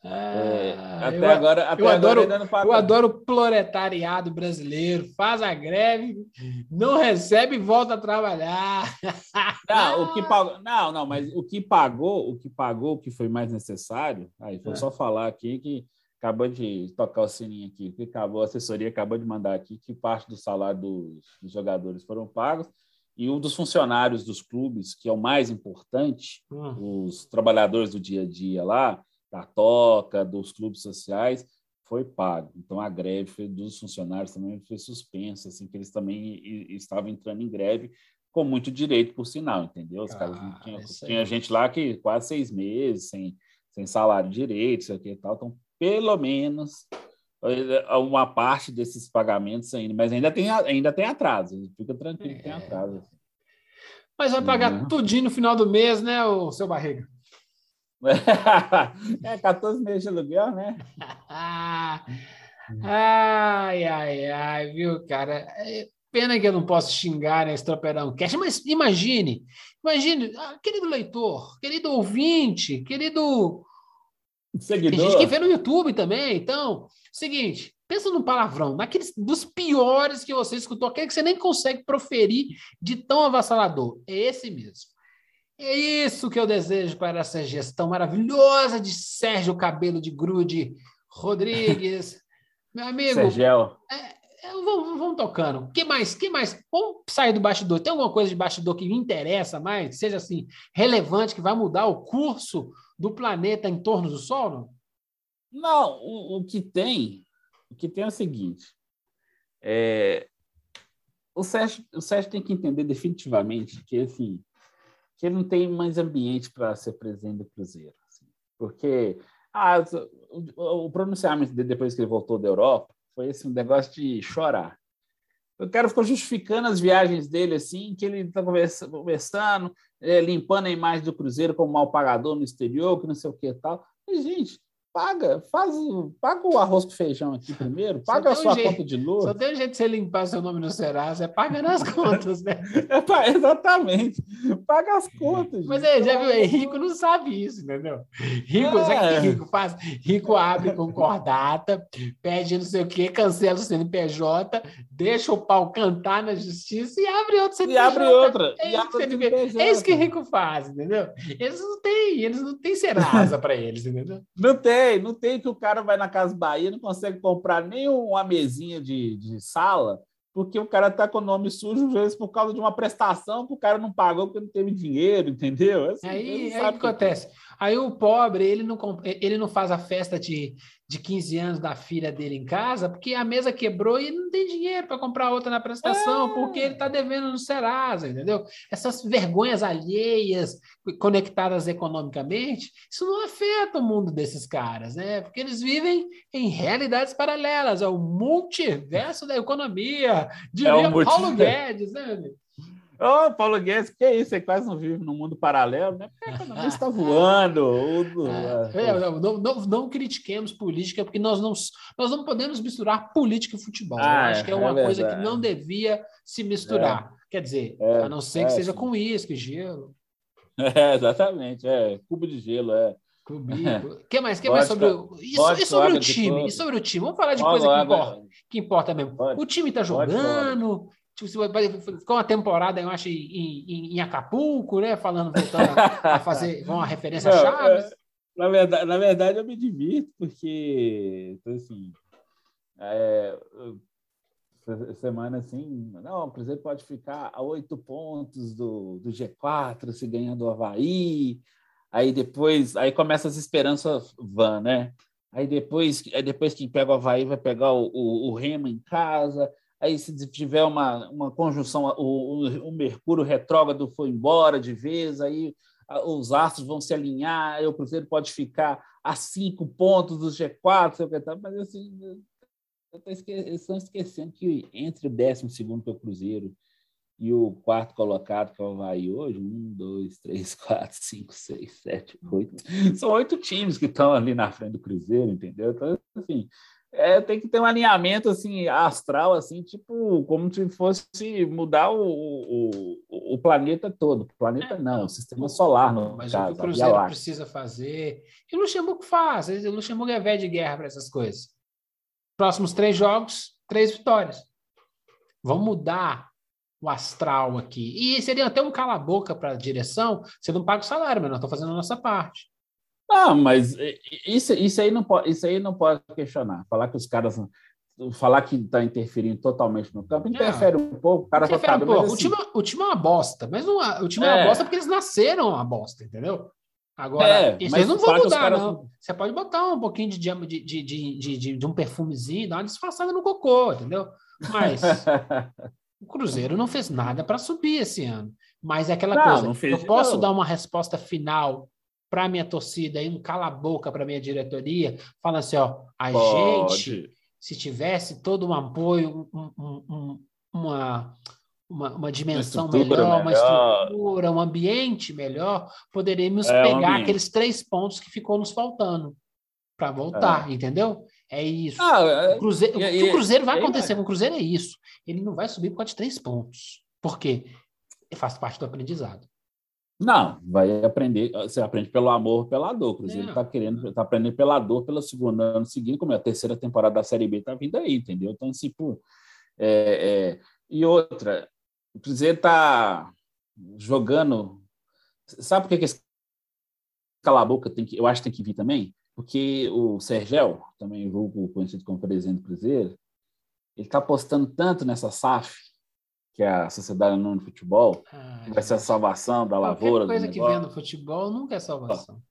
Speaker 1: É, até eu, agora, até eu adoro, eu adoro o proletariado brasileiro, faz a greve, não recebe e volta a trabalhar.
Speaker 2: Não, o que pagou, não, não, mas o que pagou, o que pagou, o que foi mais necessário, aí vou é. só falar aqui que acabou de tocar o sininho aqui, que acabou, a assessoria acabou de mandar aqui que parte do salário dos, dos, jogadores foram pagos e um dos funcionários dos clubes, que é o mais importante, uhum. os trabalhadores do dia a dia lá, da toca, dos clubes sociais, foi pago. Então a greve dos funcionários também foi suspensa, assim que eles também estavam entrando em greve com muito direito, por sinal, entendeu? Os ah, caras não tinham, tinha gente lá que quase seis meses sem, sem salário direito, isso aqui e tal, então pelo menos eh, uma parte desses pagamentos ainda, mas ainda tem, ainda tem atraso, fica tranquilo que tem é. atraso.
Speaker 1: Mas vai pagar uhum. tudinho no final do mês, né, o seu barriga?
Speaker 2: É 14 meses de aluguel, né?
Speaker 1: ai, ai, ai, viu, cara? É, pena que eu não posso xingar nesse tropeirão cash, mas imagine, imagine, ah, querido leitor, querido ouvinte, querido
Speaker 2: seguidor.
Speaker 1: Tem gente que vê no YouTube também, então, seguinte, pensa num palavrão, naqueles dos piores que você escutou, aquele que você nem consegue proferir de tão avassalador. É esse mesmo. É isso que eu desejo para essa gestão maravilhosa de Sérgio Cabelo de Grude Rodrigues. Meu amigo.
Speaker 2: Sergel.
Speaker 1: É, é, vamos, vamos tocando. que mais? que mais? Vamos sair do bastidor. Tem alguma coisa de bastidor que me interessa mais? Que seja assim, relevante, que vai mudar o curso do planeta em torno do Sol? Não,
Speaker 2: não o, o que tem. O que tem é o seguinte. É, o, Sérgio, o Sérgio tem que entender definitivamente que assim, que não tem mais ambiente para ser presidente do Cruzeiro. Assim, porque ah, o, o, pronunciamento depois que ele voltou da Europa foi esse um negócio de chorar. O cara ficou justificando as viagens dele, assim, que ele está conversando, é, limpando a imagem do Cruzeiro como mal pagador no exterior, que não sei o que e tal. E, gente, paga, faz, paga o arroz com feijão aqui primeiro, paga a sua um conta de luz.
Speaker 1: Só tem um jeito de você limpar seu nome no Serasa, é paga nas contas, né?
Speaker 2: É, exatamente, paga as contas.
Speaker 1: Mas aí, já viu, é, rico não sabe isso, entendeu? Rico, é. sabe o que rico faz? Rico abre concordata, pede não sei o quê, cancela o CNPJ, deixa o pau cantar na justiça e abre outro CNPJ.
Speaker 2: E abre outra.
Speaker 1: É, isso, que, é isso que rico faz, entendeu? Eles não têm, eles não têm Serasa para eles, entendeu?
Speaker 2: Não tem tem, não tem que o cara vai na Casa Bahia não consegue comprar nem uma mesinha de, de sala, porque o cara tá com o nome sujo, às vezes, por causa de uma prestação que o cara não pagou porque não teve dinheiro, entendeu?
Speaker 1: Assim, aí, aí o que acontece? Aí o pobre, ele não, ele não faz a festa de, de 15 anos da filha dele em casa, porque a mesa quebrou e ele não tem dinheiro para comprar outra na prestação, é. porque ele está devendo no Serasa, entendeu? Essas vergonhas alheias, conectadas economicamente, isso não afeta o mundo desses caras, né? Porque eles vivem em realidades paralelas, é o multiverso da economia, de é Paulo Guedes, né?
Speaker 2: Ô, oh, Paulo Guedes, que é isso? Você quase não vive num mundo paralelo, né? Porque a economia está voando.
Speaker 1: É, é, não, não, não, critiquemos política, porque nós não, nós não podemos misturar política e futebol. Ah, acho que é uma é coisa que não devia se misturar. É. Quer dizer, a não ser que seja com uísque, gelo.
Speaker 2: É, exatamente, é. Cubo de gelo, é.
Speaker 1: Cubico. O que mais? que mais sobre, o... e, sobre o time? E sobre o time? Vamos falar de coisa que importa, que importa mesmo. O time está jogando, ficou uma temporada, eu acho, em, em, em Acapulco, né? Falando, voltando a, fazer uma referência a Chaves.
Speaker 2: É, na, verdade, na verdade, eu me divirto, porque, então, assim, é, semana assim, não, o Cruzeiro pode ficar a oito pontos do, do G4 se ganhar do Havaí. Aí depois, aí começa as esperanças vã, né? Aí depois, aí depois que pega o Havaí vai pegar o, o, o Remo em casa aí se tiver uma, uma conjunção, o, o, o Mercúrio retrógrado foi embora de vez, aí os astros vão se alinhar, aí o Cruzeiro pode ficar a cinco pontos do G4, mas assim, eles estão esquecendo que entre o décimo segundo, que é o Cruzeiro, e o quarto colocado, que é o Havaí hoje, um, dois, três, quatro, cinco, seis, sete, oito. São oito times que estão ali na frente do Cruzeiro, entendeu? Então, assim, é, tem que ter um alinhamento assim astral assim tipo como se fosse mudar o, o, o planeta todo. O planeta é, não o sistema solar no
Speaker 1: mas
Speaker 2: caso,
Speaker 1: o que o Cruzeiro precisa fazer e o Luxemburgo faz o Luxemburgo é velho de guerra para essas coisas. Próximos três jogos três vitórias. Vamos mudar o astral aqui. E seria até um cala boca para a direção você não paga o salário mas nós estamos fazendo a nossa parte
Speaker 2: ah, mas isso, isso, aí não pode, isso aí não pode questionar. Falar que os caras. Falar que está interferindo totalmente no campo, interfere é. um pouco, o cara
Speaker 1: só
Speaker 2: tá,
Speaker 1: um pouco. Assim, o, time, o time é uma bosta, mas não, o time é. é uma bosta porque eles nasceram uma bosta, entendeu? Agora, é, mas não vão mudar, caras... não. Você pode botar um pouquinho de, de, de, de, de, de um perfumezinho, dar uma disfarçada no cocô, entendeu? Mas o Cruzeiro não fez nada para subir esse ano. Mas é aquela não, coisa, não eu posso não. dar uma resposta final para minha torcida e um cala-boca para minha diretoria, fala assim: ó, a Pode. gente, se tivesse todo um apoio, um, um, um, uma, uma, uma dimensão melhor, melhor, uma estrutura, um ambiente melhor, poderíamos é, pegar um aqueles três pontos que ficou nos faltando para voltar, é. entendeu? É isso. Ah, é, o, Cruzeiro, e, que o Cruzeiro vai acontecer com o Cruzeiro é isso. Ele não vai subir por causa de três pontos. Por quê? Faz parte do aprendizado.
Speaker 2: Não, vai aprender, você aprende pelo amor, pela dor. O Cruzeiro está querendo, está aprendendo pela dor pelo segundo ano seguinte, como é a terceira temporada da Série B está vindo aí, entendeu? Então, tipo, é, é, e outra, o Cruzeiro está jogando. Sabe por que, que esse cala-boca tem que, eu acho que tem que vir também? Porque o Sergel, também vulgo conhecido como presidente do Cruzeiro, ele está apostando tanto nessa SAF, que é a Sociedade Anônima de Futebol, ah, que vai ser a salvação da lavoura.
Speaker 1: Qualquer coisa que vem no futebol nunca é salvação.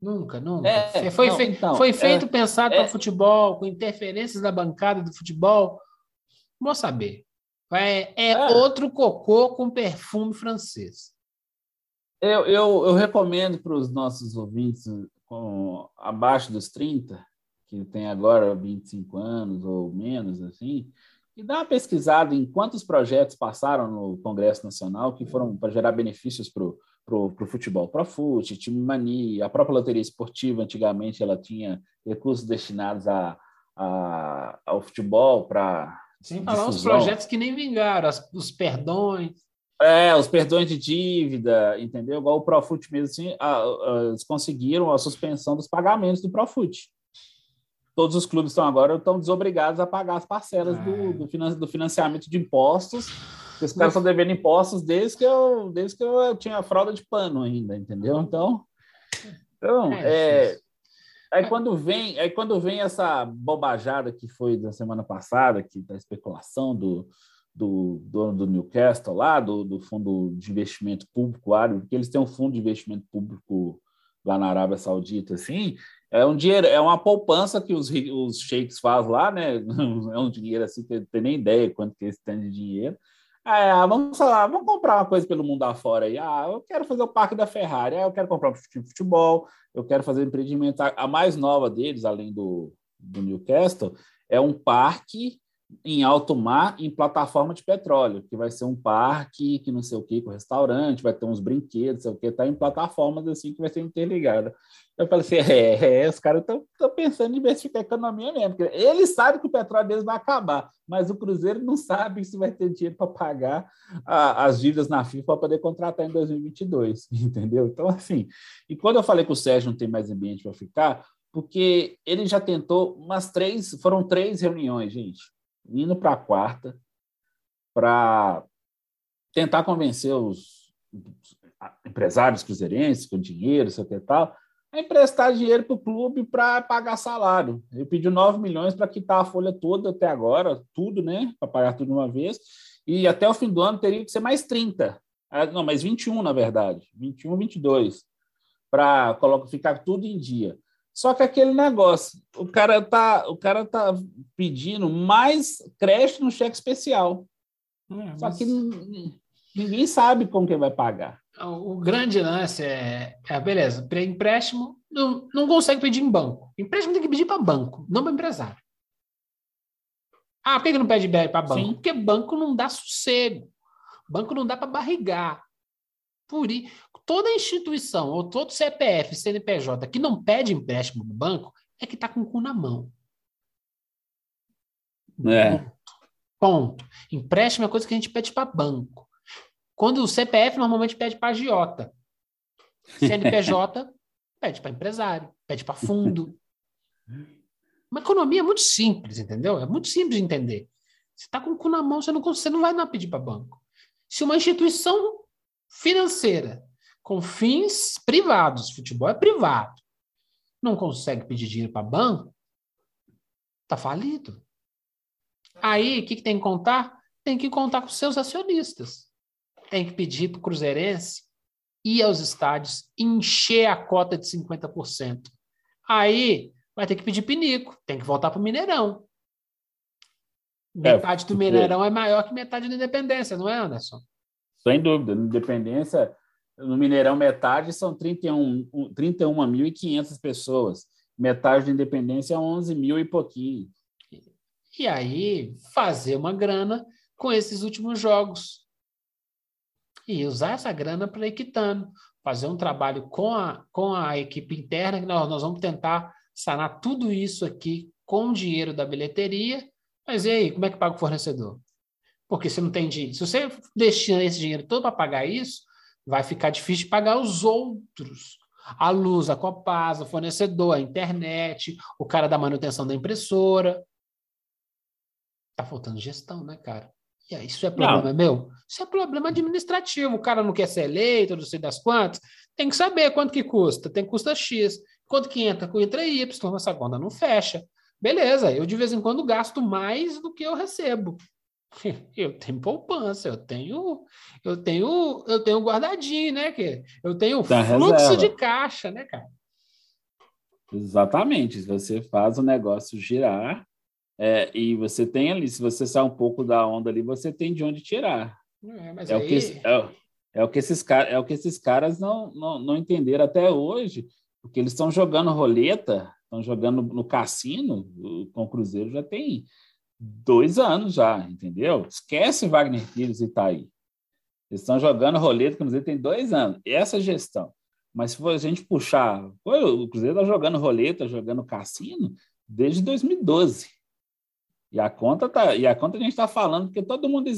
Speaker 1: Nunca, nunca. É, foi, não, então, foi feito é, pensado é, para futebol, com interferências da bancada do futebol. Vou saber. É, é, é, outro cocô com perfume francês.
Speaker 2: Eu, eu, eu recomendo para os nossos ouvintes com, abaixo dos 30, que tem agora 25 anos ou menos, assim, e dá uma pesquisada em quantos projetos passaram no Congresso Nacional que foram para gerar benefícios para o futebol, para o fute, time mania, a própria loteria esportiva, antigamente ela tinha recursos destinados a, a ao futebol para
Speaker 1: sem falar os projetos que nem vingaram, as, os perdões.
Speaker 2: É, os perdões de dívida, entendeu? Igual o Profut mesmo, assim, a, a, eles conseguiram a suspensão dos pagamentos do Profut. Todos os clubes estão agora estão desobrigados a pagar as parcelas é. do, do, finan, do, financiamento de impostos. Os caras estão devendo impostos desde que eu, desde que eu tinha fralda de pano ainda, entendeu? Então, então é, é Aí quando vem, aí quando vem essa bobajada que foi da semana passada, que da especulação do, do dono do Newcastle lá, do, do fundo de investimento público árabe, porque eles têm um fundo de investimento público lá na Arábia Saudita, assim, é um dinheiro, é uma poupança que os, os sheiks fazem lá, né? É um dinheiro assim, tem, tem nem ideia quanto que eles têm de dinheiro. Ah, vamos falar, vamos comprar uma coisa pelo mundo afora aí. Ah, eu quero fazer o parque da Ferrari, ah, eu quero comprar um time de futebol, eu quero fazer um empreendimento. A mais nova deles, além do, do Newcastle, é um parque em alto mar em plataforma de petróleo, que vai ser um parque que não sei o que, com restaurante, vai ter uns brinquedos, sei o que, tá em plataformas assim que vai ser interligada. Eu falei assim, é, é os caras estão pensando em diversificar a economia mesmo, porque eles sabem que o petróleo deles vai acabar, mas o Cruzeiro não sabe se vai ter dinheiro para pagar a, as dívidas na FIFA para poder contratar em 2022, entendeu? Então, assim, e quando eu falei que o Sérgio não tem mais ambiente para ficar, porque ele já tentou umas três, foram três reuniões, gente indo para a quarta para tentar convencer os empresários cruzeirenses com dinheiro, sei o que tal, a emprestar dinheiro para o clube para pagar salário. Ele pediu 9 milhões para quitar a folha toda até agora, tudo, né? Para pagar tudo de uma vez. E até o fim do ano teria que ser mais 30. Ah, não, mais 21, na verdade. 21, 22. Para ficar tudo em dia. Só que aquele negócio, o cara tá, o cara tá pedindo mais creche no cheque especial. É, Só que ninguém sabe como que vai pagar.
Speaker 1: O grande lance é, é beleza, empréstimo não, não consegue pedir em banco. Empréstimo tem que pedir para banco, não para empresário. Ah, por que, que não pede para banco? Sim. Porque banco não dá sossego. Banco não dá para barrigar. Por toda instituição ou todo CPF, CNPJ que não pede empréstimo no banco é que está com o cu na mão.
Speaker 2: É.
Speaker 1: Ponto. Ponto. Empréstimo é coisa que a gente pede para banco. Quando o CPF normalmente pede para agiota. CNPJ pede para empresário, pede para fundo. Uma economia é muito simples, entendeu? É muito simples de entender. Você está com o cu na mão, você não, você não vai não pedir para banco. Se uma instituição financeira com fins privados, futebol é privado, não consegue pedir dinheiro para banco, está falido. Aí, o que, que tem que contar? Tem que contar com seus acionistas. Tem que pedir para o Cruzeirense ir aos estádios, encher a cota de 50%. Aí, vai ter que pedir pinico, tem que voltar para o Mineirão. É, metade é, do Mineirão é maior que metade da Independência, não é, Anderson?
Speaker 2: Sem dúvida. Independência, no Mineirão, metade são 31.500 31 pessoas. Metade da Independência é 11 mil e pouquinho.
Speaker 1: E aí, fazer uma grana com esses últimos jogos. E usar essa grana para ir quitando. Fazer um trabalho com a, com a equipe interna, que nós, nós vamos tentar sanar tudo isso aqui com o dinheiro da bilheteria. Mas e aí, como é que paga o fornecedor? Porque você não tem dinheiro. Se você destina esse dinheiro todo para pagar isso, vai ficar difícil de pagar os outros. A luz, a Copasa, o fornecedor, a internet, o cara da manutenção da impressora. Tá faltando gestão, né, cara? E aí, isso é problema não. meu? Isso é problema administrativo. O cara não quer ser eleito, não sei das quantas. Tem que saber quanto que custa. Tem custa X. Quanto que entra? Entra Y. Essa conta não fecha. Beleza, eu de vez em quando gasto mais do que eu recebo. Eu tenho poupança, eu tenho, eu tenho, eu tenho guardadinho, né? Que eu tenho da fluxo reserva. de caixa, né, cara?
Speaker 2: Exatamente. Se você faz o negócio girar é, e você tem ali, se você sai um pouco da onda ali, você tem de onde tirar. É, é aí... o, que, é, é, o que esses caras, é o que esses caras não, não, não entenderam até hoje, porque eles estão jogando roleta, estão jogando no cassino com o Cruzeiro já tem dois anos já, entendeu? Esquece Wagner Pires e Itaí. Eles estão jogando roleta, o Cruzeiro tem dois anos. Essa gestão. Mas se a gente puxar, o Cruzeiro está jogando roleta, jogando cassino desde 2012. E a conta tá, e a conta a gente está falando porque todo mundo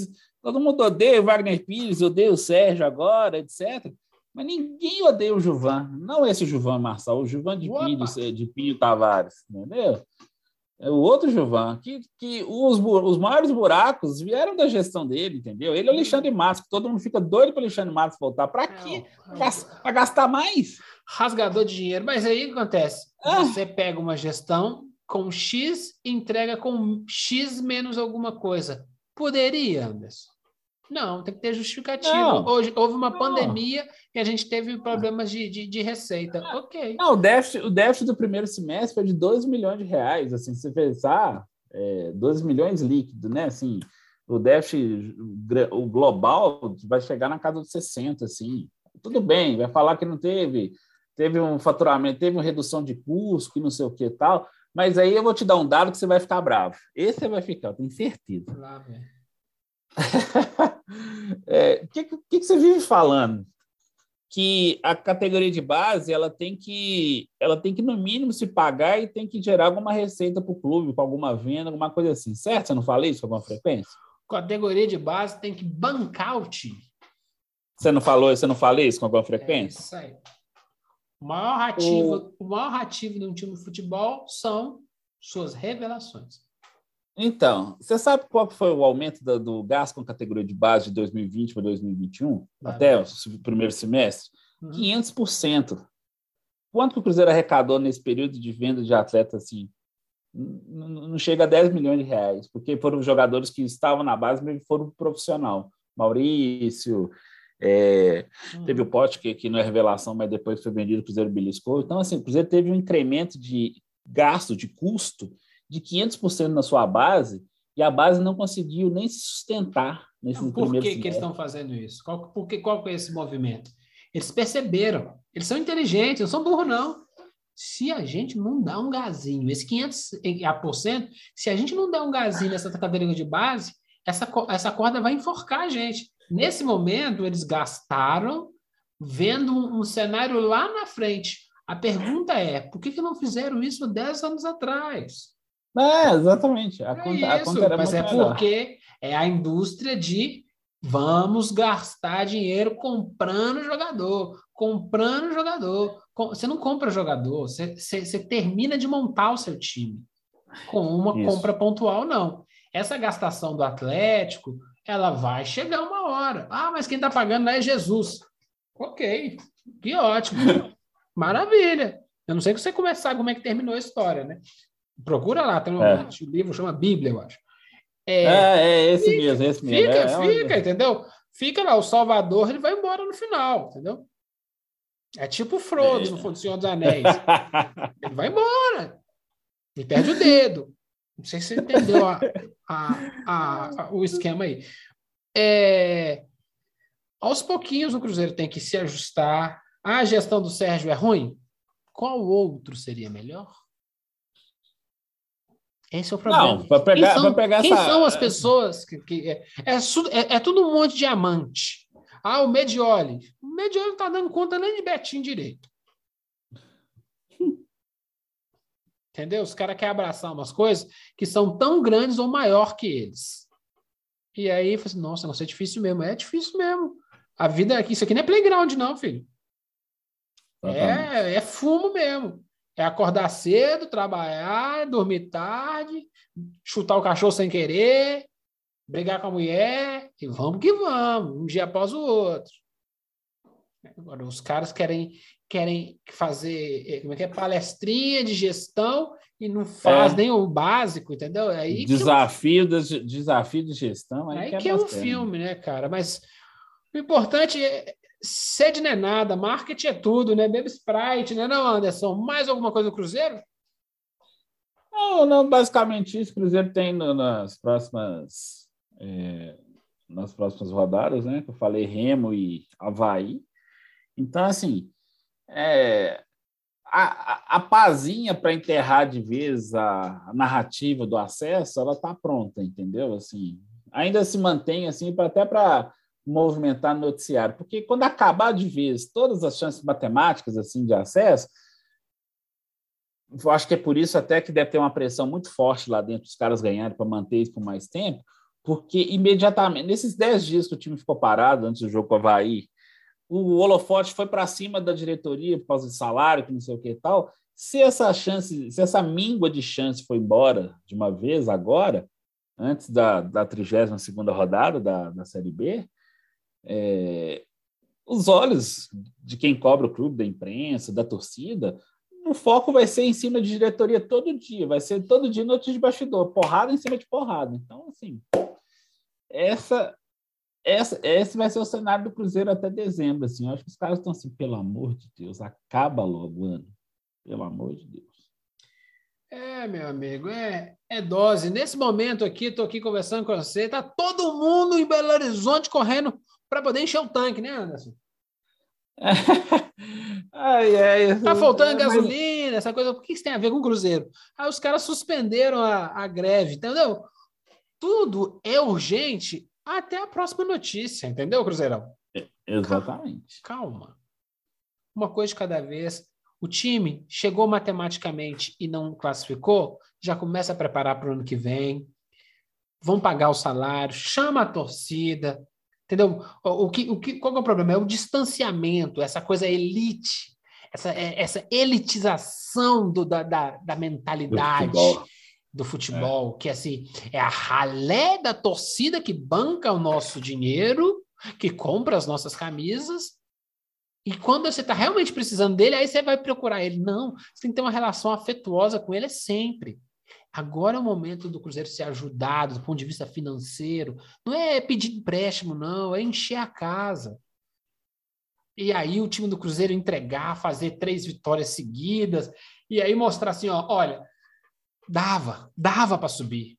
Speaker 2: todo mundo odeia o Wagner Pires, odeia o Sérgio agora, etc. Mas ninguém odeia o Juvan. Não esse Juvan Marçal, o Juvan de Pires, de Pinho Tavares, entendeu? É o outro Gilvan, que, que os, os maiores buracos vieram da gestão dele, entendeu? Ele é o Alexandre Matos, que todo mundo fica doido para o Alexandre Matos voltar. Para quê? Para gastar mais?
Speaker 1: Rasgador de dinheiro. Mas aí o que acontece? Ah. Você pega uma gestão com X e entrega com X menos alguma coisa. Poderia, Anderson? Não, tem que ter justificativa. Hoje houve uma não. pandemia e a gente teve problemas de, de, de receita. Não. Ok.
Speaker 2: Não, o déficit, o déficit do primeiro semestre foi de 2 milhões de reais. Assim, se você pensar, é, 2 milhões líquido, né? Assim, o déficit o global vai chegar na casa de 60, assim. Tudo bem, vai falar que não teve, teve um faturamento, teve uma redução de custo e não sei o que tal, mas aí eu vou te dar um dado que você vai ficar bravo. Esse você vai ficar, eu tenho certeza. Lá, velho. é, que, que, que você vive falando? Que a categoria de base ela tem que ela tem que no mínimo se pagar e tem que gerar alguma receita para o clube, para alguma venda, alguma coisa assim, certo? Você não fala isso com alguma frequência?
Speaker 1: Categoria de base tem que bancar o time.
Speaker 2: Você não falou, você não fala isso com alguma frequência? É isso
Speaker 1: aí. O maior ativo, o... o maior ativo de um time de futebol são suas revelações.
Speaker 2: Então, você sabe qual foi o aumento do, do gasto com categoria de base de 2020 para 2021, até o primeiro semestre? Uhum. 500%. Quanto que o Cruzeiro arrecadou nesse período de venda de atletas assim? Não chega a 10 milhões de reais, porque foram jogadores que estavam na base, mas foram profissional. Maurício, é, uhum. teve o Pote, que, que não é revelação, mas depois foi vendido, o Cruzeiro beliscou. Então, assim, o Cruzeiro teve um incremento de gasto, de custo, de 500% na sua base e a base não conseguiu nem se sustentar nesse
Speaker 1: não, Por que, que eles estão fazendo isso? Qual, por que, qual é esse movimento? Eles perceberam, eles são inteligentes, não são burros, não. Se a gente não dá um gazinho, esse 500%, se a gente não der um gazinho nessa cadeira de base, essa, essa corda vai enforcar a gente. Nesse momento, eles gastaram vendo um, um cenário lá na frente. A pergunta é, por que, que não fizeram isso 10 anos atrás?
Speaker 2: É, exatamente. A, é conta, isso, a conta era
Speaker 1: mas é melhor. porque é a indústria de vamos gastar dinheiro comprando jogador, comprando jogador. Você não compra jogador, você, você, você termina de montar o seu time com uma isso. compra pontual, não. Essa gastação do Atlético, ela vai chegar uma hora. Ah, mas quem está pagando é Jesus. Ok, que ótimo. Maravilha. Eu não sei que você começar como é que terminou a história, né? Procura lá, tem um é. livro chama Bíblia, eu acho.
Speaker 2: É, é, é esse fica, mesmo, esse mesmo.
Speaker 1: Fica, é, fica, entendeu? Fica lá, o Salvador, ele vai embora no final, entendeu? É tipo o Frodo no é. Senhor dos Anéis. ele vai embora. Ele perde o dedo. Não sei se você entendeu a, a, a, o esquema aí. É, aos pouquinhos o Cruzeiro tem que se ajustar. a gestão do Sérgio é ruim? Qual outro seria melhor? Esse é o problema.
Speaker 2: Não, para pegar,
Speaker 1: quem são,
Speaker 2: pegar
Speaker 1: quem
Speaker 2: essa...
Speaker 1: são as pessoas que. que é, é, é, é, tudo um monte de diamante. Ah, o Medioli. O Medioli não está dando conta nem de Betinho direito. Entendeu? Os caras querem abraçar umas coisas que são tão grandes ou maior que eles. E aí, assim, nossa, não, isso é difícil mesmo. É difícil mesmo. A vida aqui, isso aqui não é playground, não, filho. É, é fumo mesmo. É acordar cedo, trabalhar, dormir tarde, chutar o cachorro sem querer, brigar com a mulher, e vamos que vamos, um dia após o outro. Agora, os caras querem, querem fazer eh, como é que é, palestrinha de gestão e não faz é. nem o básico, entendeu? É aí
Speaker 2: desafio, que... de, desafio de gestão.
Speaker 1: Aí, aí que é, que é um filme, né, cara? Mas o importante é sede não é nada, marketing é tudo, né? Bebe Sprite, né, não, Anderson? Mais alguma coisa do Cruzeiro?
Speaker 2: Não, não, basicamente isso. O Cruzeiro tem no, nas próximas é, nas próximas rodadas, né? Que eu falei Remo e Havaí. Então, assim, é, a, a, a pazinha para enterrar de vez a, a, narrativa do acesso, ela está pronta, entendeu? Assim, ainda se mantém assim para até para movimentar no noticiário, porque quando acabar de vez todas as chances matemáticas assim de acesso, eu acho que é por isso até que deve ter uma pressão muito forte lá dentro os caras ganharem para manter isso por mais tempo, porque imediatamente, nesses 10 dias que o time ficou parado antes do jogo com o Havaí, o holofote foi para cima da diretoria por causa de salário, que não sei o que e tal. Se essa chance, se essa míngua de chance foi embora de uma vez agora, antes da, da 32 rodada da, da Série B, é, os olhos de quem cobra o clube, da imprensa, da torcida, o foco vai ser em cima de diretoria todo dia, vai ser todo dia notícia de bastidor, porrada em cima de porrada. Então, assim, essa essa, esse vai ser o cenário do Cruzeiro até dezembro. Assim. Eu acho que os caras estão assim, pelo amor de Deus, acaba logo o ano. Pelo amor de Deus.
Speaker 1: É, meu amigo, é, é dose. Nesse momento aqui, estou aqui conversando com você, tá todo mundo em Belo Horizonte correndo para poder encher o tanque, né, Anderson? ai, ai, tá faltando gasolina, essa coisa. O que isso tem a ver com o Cruzeiro? Aí os caras suspenderam a, a greve, entendeu? Tudo é urgente até a próxima notícia, entendeu, Cruzeirão?
Speaker 2: É, exatamente.
Speaker 1: Calma. Uma coisa de cada vez. O time chegou matematicamente e não classificou, já começa a preparar para o ano que vem. Vão pagar o salário, chama a torcida, entendeu? O, que, o que, qual é o problema? É o distanciamento, essa coisa elite, essa, é, essa elitização do, da, da, da mentalidade do futebol, é. que assim, é a ralé da torcida que banca o nosso dinheiro, que compra as nossas camisas, e quando você está realmente precisando dele, aí você vai procurar ele. Não, você tem que ter uma relação afetuosa com ele sempre. Agora é o momento do Cruzeiro ser ajudado do ponto de vista financeiro. Não é pedir empréstimo, não, é encher a casa. E aí o time do Cruzeiro entregar, fazer três vitórias seguidas, e aí mostrar assim, ó, olha, Dava, dava para subir.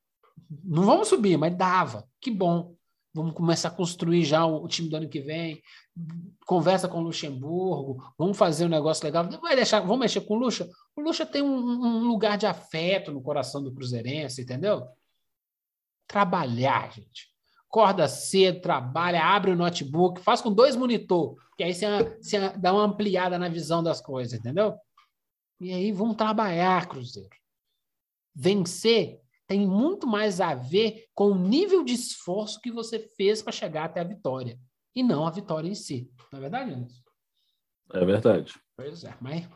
Speaker 1: Não vamos subir, mas dava. Que bom. Vamos começar a construir já o, time do ano que vem. Conversa com o Luxemburgo. Vamos fazer um negócio legal. Vai deixar, vamos mexer com o Luxa. O Luxa tem um, um lugar de afeto no coração do Cruzeirense, entendeu? Trabalhar, gente. Acorda cedo, trabalha, abre o notebook, faz com dois monitor, que aí você, você dá uma ampliada na visão das coisas, entendeu? E aí vamos trabalhar, Cruzeiro vencer tem muito mais a ver com o nível de esforço que você fez para chegar até a vitória, e não a vitória em si. Não é verdade, Anderson?
Speaker 2: É verdade.
Speaker 1: Pois é, mas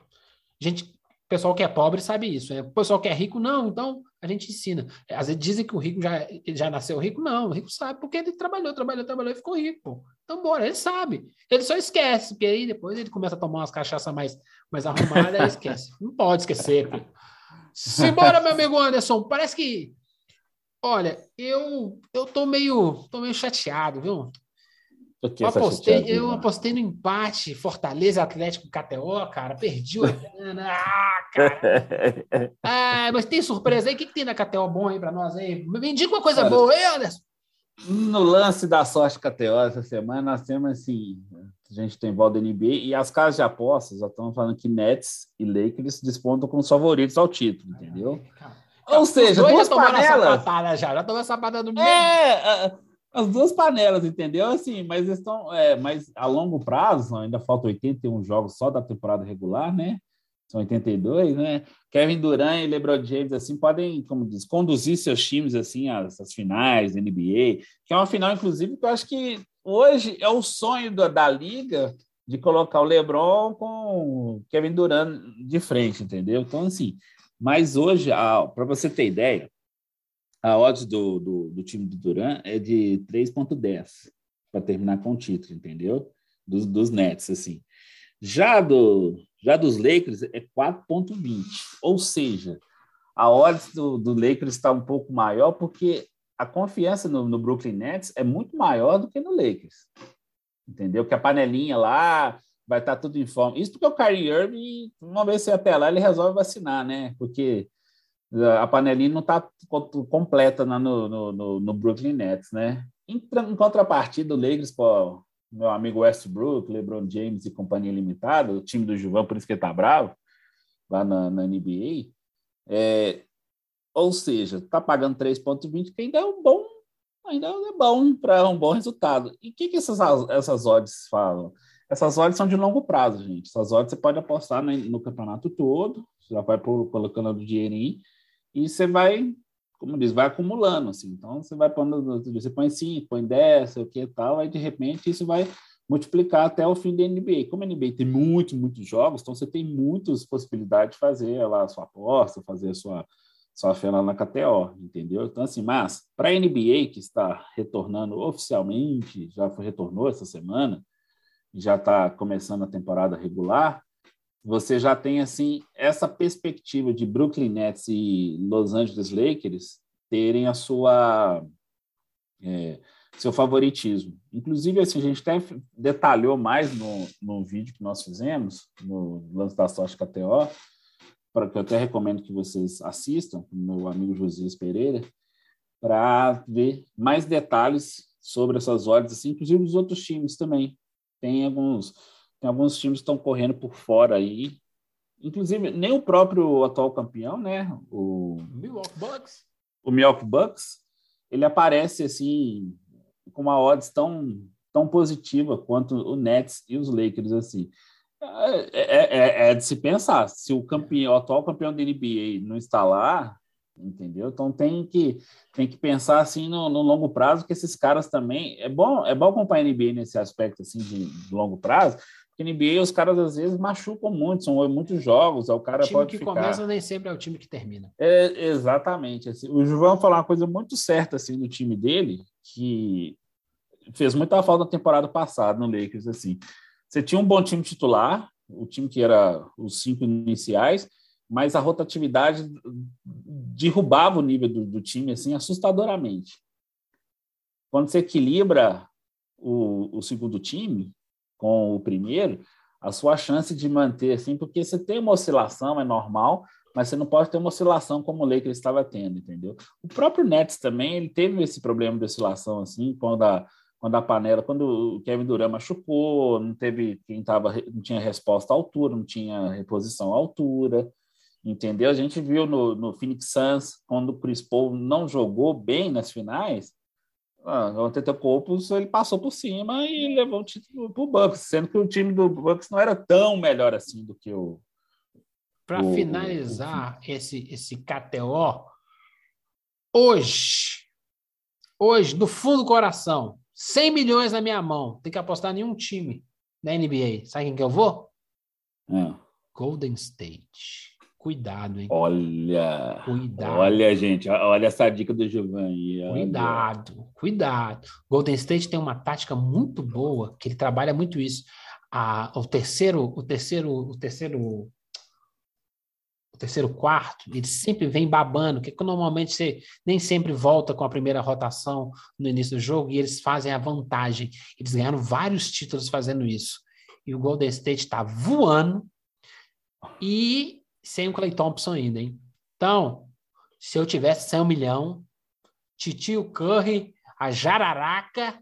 Speaker 1: gente, o pessoal que é pobre sabe isso. Né? O pessoal que é rico, não, então a gente ensina. Às vezes dizem que o rico já, já nasceu rico. Não, o rico sabe porque ele trabalhou, trabalhou, trabalhou e ficou rico. Então, bora, ele sabe. Ele só esquece, porque aí depois ele começa a tomar umas cachaças mais, mais arrumadas e esquece. Não pode esquecer, cara. Simbora, meu amigo Anderson. Parece que. Olha, eu eu tô meio, tô meio chateado, viu? Eu, tá apostei, eu apostei no empate Fortaleza Atlético KTO, cara. Perdi o grana. Ah, cara. Ah, mas tem surpresa aí. O que, que tem na KTO bom aí para nós aí? Me indica uma coisa Olha, boa aí, Anderson.
Speaker 2: No lance da sorte KTO essa semana, nós temos assim: a gente tem volta da NBA e as casas de apostas já estão falando que Nets e Lakers despontam como favoritos ao título, entendeu? Ou seja, duas panelas.
Speaker 1: Sapatada já, já tomou sapatada no
Speaker 2: meio. É, as duas panelas, entendeu? Assim, mas estão, é, mas a longo prazo, ainda faltam 81 jogos só da temporada regular, né? São 82, né? Kevin Durant e LeBron James assim podem, como diz, conduzir seus times assim às, às finais NBA, que é uma final inclusive que eu acho que hoje é o sonho da, da liga de colocar o LeBron com o Kevin Durant de frente, entendeu? Então assim, mas hoje, para você ter ideia, a odds do, do, do time do Duran é de 3,10 para terminar com o título, entendeu? Dos, dos Nets, assim. Já, do, já dos Lakers é 4,20. Ou seja, a odds do, do Lakers está um pouco maior porque a confiança no, no Brooklyn Nets é muito maior do que no Lakers. Entendeu? Que a panelinha lá vai estar tá tudo em forma. Isso porque o Kyrie Irving, uma vez você até lá, ele resolve vacinar, né? Porque a panelinha não está completa no, no, no, no, Brooklyn Nets, né? Em, em contrapartida, o Lakers, pô, meu amigo Westbrook, LeBron James e companhia limitada, o time do Juvan, por isso que ele tá bravo, lá na, na NBA, é, ou seja, tá pagando 3,20, que ainda é um bom, ainda é bom para um bom resultado. E o que, que essas, essas odds falam? Essas odds são de longo prazo, gente. Essas odds você pode apostar no, no campeonato todo, você já vai por, colocando o dinheirinho, e você vai, como diz, vai acumulando, assim. Então, você vai pondo, você põe 5, põe 10, sei o que tal, aí de repente isso vai multiplicar até o fim da NBA. Como a NBA tem muitos, muitos jogos, então você tem muitas possibilidades de fazer lá a sua aposta, fazer a sua, fé lá na KTO, entendeu? Então, assim, mas para a NBA, que está retornando oficialmente, já foi, retornou essa semana, já está começando a temporada regular, você já tem assim essa perspectiva de Brooklyn Nets e Los Angeles Lakers terem a sua é, seu favoritismo. Inclusive, assim, a gente até detalhou mais no, no vídeo que nós fizemos, no lance da sorte KTO, para que eu até recomendo que vocês assistam, meu amigo Josias Pereira, para ver mais detalhes sobre essas odds, assim, inclusive os outros times também. Tem alguns tem alguns times que estão correndo por fora aí. Inclusive, nem o próprio atual campeão, né? O
Speaker 1: Milwaukee Bucks.
Speaker 2: O Milwaukee Bucks, ele aparece assim com uma odds tão, tão positiva quanto o Nets e os Lakers, assim. É, é, é, é de se pensar, se o, campeão, o atual campeão da NBA não está lá, entendeu? Então tem que tem que pensar assim no, no, longo prazo que esses caras também é bom é bom acompanhar a NBA nesse aspecto assim de, de longo prazo, porque NBA os caras às vezes machucam muito, são muitos jogos, o cara o
Speaker 1: time que
Speaker 2: ficar...
Speaker 1: começa nem sempre é o time que termina.
Speaker 2: É, exatamente. Assim, o João falou uma coisa muito certa assim do time dele, que fez muita falta na temporada passada no Lakers assim. Você tinha um bom time titular, o time que era os cinco iniciais, mas a rotatividade derrubava o nível do, do time assim assustadoramente. Quando você equilibra o, o segundo time, com o primeiro, a sua chance de manter, assim, porque você tem uma oscilação, é normal, mas você não pode ter uma oscilação como o Lakers estava tendo, entendeu? O próprio Nets também, ele teve esse problema de oscilação, assim, quando a, quando a panela, quando o Kevin Durant machucou, não teve quem tava, não tinha resposta à altura, não tinha reposição à altura, entendeu? A gente viu no, no Phoenix Suns, quando o Chris Paul não jogou bem nas finais, ah, o Antetokounmpo ele passou por cima e levou o título para o Bucks, sendo que o time do Bucks não era tão melhor assim do que o.
Speaker 1: Para finalizar o... esse esse KTO, hoje, hoje, do fundo do coração, 100 milhões na minha mão, tem que apostar em um time da NBA. Sabe quem que eu vou?
Speaker 2: É.
Speaker 1: Golden State. Cuidado, hein?
Speaker 2: Olha. Cuidado. Olha, gente, olha essa dica do Giovanni.
Speaker 1: Cuidado, cuidado. Golden State tem uma tática muito boa, que ele trabalha muito isso. Ah, o terceiro, o terceiro, o terceiro, o terceiro quarto, ele sempre vem babando, que normalmente você nem sempre volta com a primeira rotação no início do jogo e eles fazem a vantagem. Eles ganharam vários títulos fazendo isso. E o Golden State está voando e sem o Clay Thompson ainda, hein? Então, se eu tivesse 100 um milhão, Titio Curry, a Jararaca,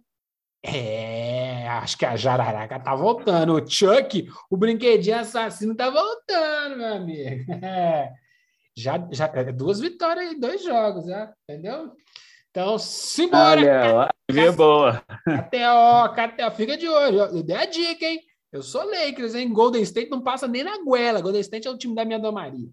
Speaker 1: é, acho que a Jararaca tá voltando. O Chuck, o brinquedinho assassino tá voltando, meu amigo. É. já, já é duas vitórias em dois jogos, já, entendeu? Então, simbora! Olha,
Speaker 2: é boa.
Speaker 1: KTO, KTO, fica de olho. Eu dei a dica, hein? Eu sou Lakers, hein? Golden State não passa nem na goela. Golden State é o time da minha Maria.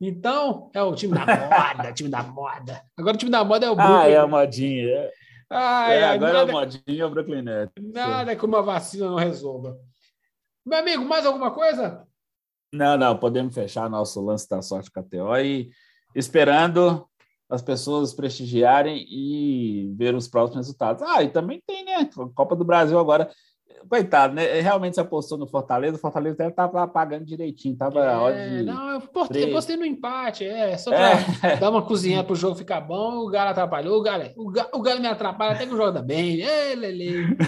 Speaker 1: Então, é o time da moda, time da moda. Agora o time da moda é o
Speaker 2: Brooklyn. Ah, é a modinha. Ai, é, agora nada, a modinha é o Brooklyn Nets.
Speaker 1: Nada que uma vacina não resolva. Meu amigo, mais alguma coisa?
Speaker 2: Não, não, podemos fechar nosso lance da sorte KTO e esperando as pessoas prestigiarem e ver os próximos resultados. Ah, e também tem, né? Copa do Brasil agora coitado, né? Realmente se apostou no Fortaleza, o Fortaleza até estava pagando direitinho, tava
Speaker 1: é, Não, eu postei, postei, no empate, é, só para é. dar uma cozinha para o jogo ficar bom, o Galo atrapalhou, o Galo, o Galo, o Galo me atrapalha até que o jogo da bem, é, lele.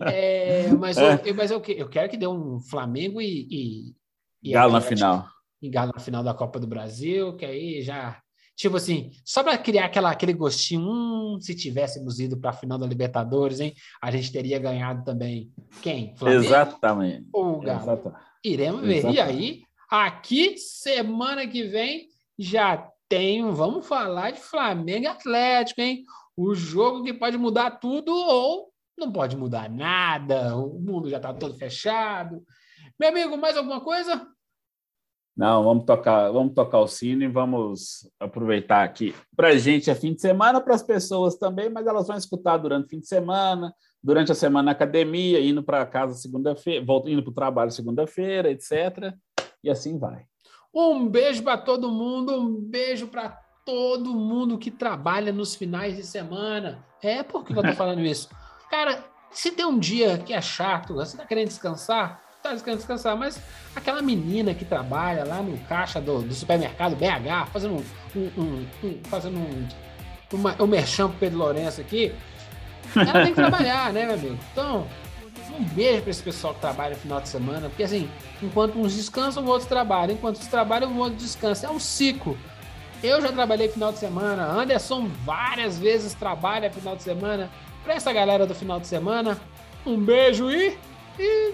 Speaker 1: É, mas, eu, é. mas eu, eu quero que dê um Flamengo e, e,
Speaker 2: e Galo na final.
Speaker 1: E Galo na final da Copa do Brasil, que aí já Tipo assim, só para criar aquela, aquele gostinho, hum, se tivéssemos ido para a final da Libertadores, hein, a gente teria ganhado também. Quem?
Speaker 2: Flamengo? Exatamente.
Speaker 1: Ou Galo? Exatamente. Iremos ver. Exatamente. E aí, aqui, semana que vem, já tem, vamos falar de Flamengo Atlético, hein? O jogo que pode mudar tudo ou não pode mudar nada, o mundo já está todo fechado. Meu amigo, mais alguma coisa?
Speaker 2: Não, vamos tocar, vamos tocar o sino e vamos aproveitar aqui. Para a gente é fim de semana, para as pessoas também, mas elas vão escutar durante o fim de semana, durante a semana na academia, indo para casa segunda-feira, indo para o trabalho segunda-feira, etc. E assim vai.
Speaker 1: Um beijo para todo mundo, um beijo para todo mundo que trabalha nos finais de semana. É por que eu estou falando isso? Cara, se tem um dia que é chato, você está querendo descansar, tá querendo descansar, mas aquela menina que trabalha lá no caixa do, do supermercado BH, fazendo um, um, um, fazendo um, uma, um merchan pro Pedro Lourenço aqui, ela tem que trabalhar, né, meu amigo? Então, um beijo para esse pessoal que trabalha no final de semana, porque assim, enquanto uns descansam, outros trabalham, enquanto uns trabalham, outros descansam. É um ciclo. Eu já trabalhei final de semana, Anderson várias vezes trabalha final de semana. Para essa galera do final de semana, um beijo e, e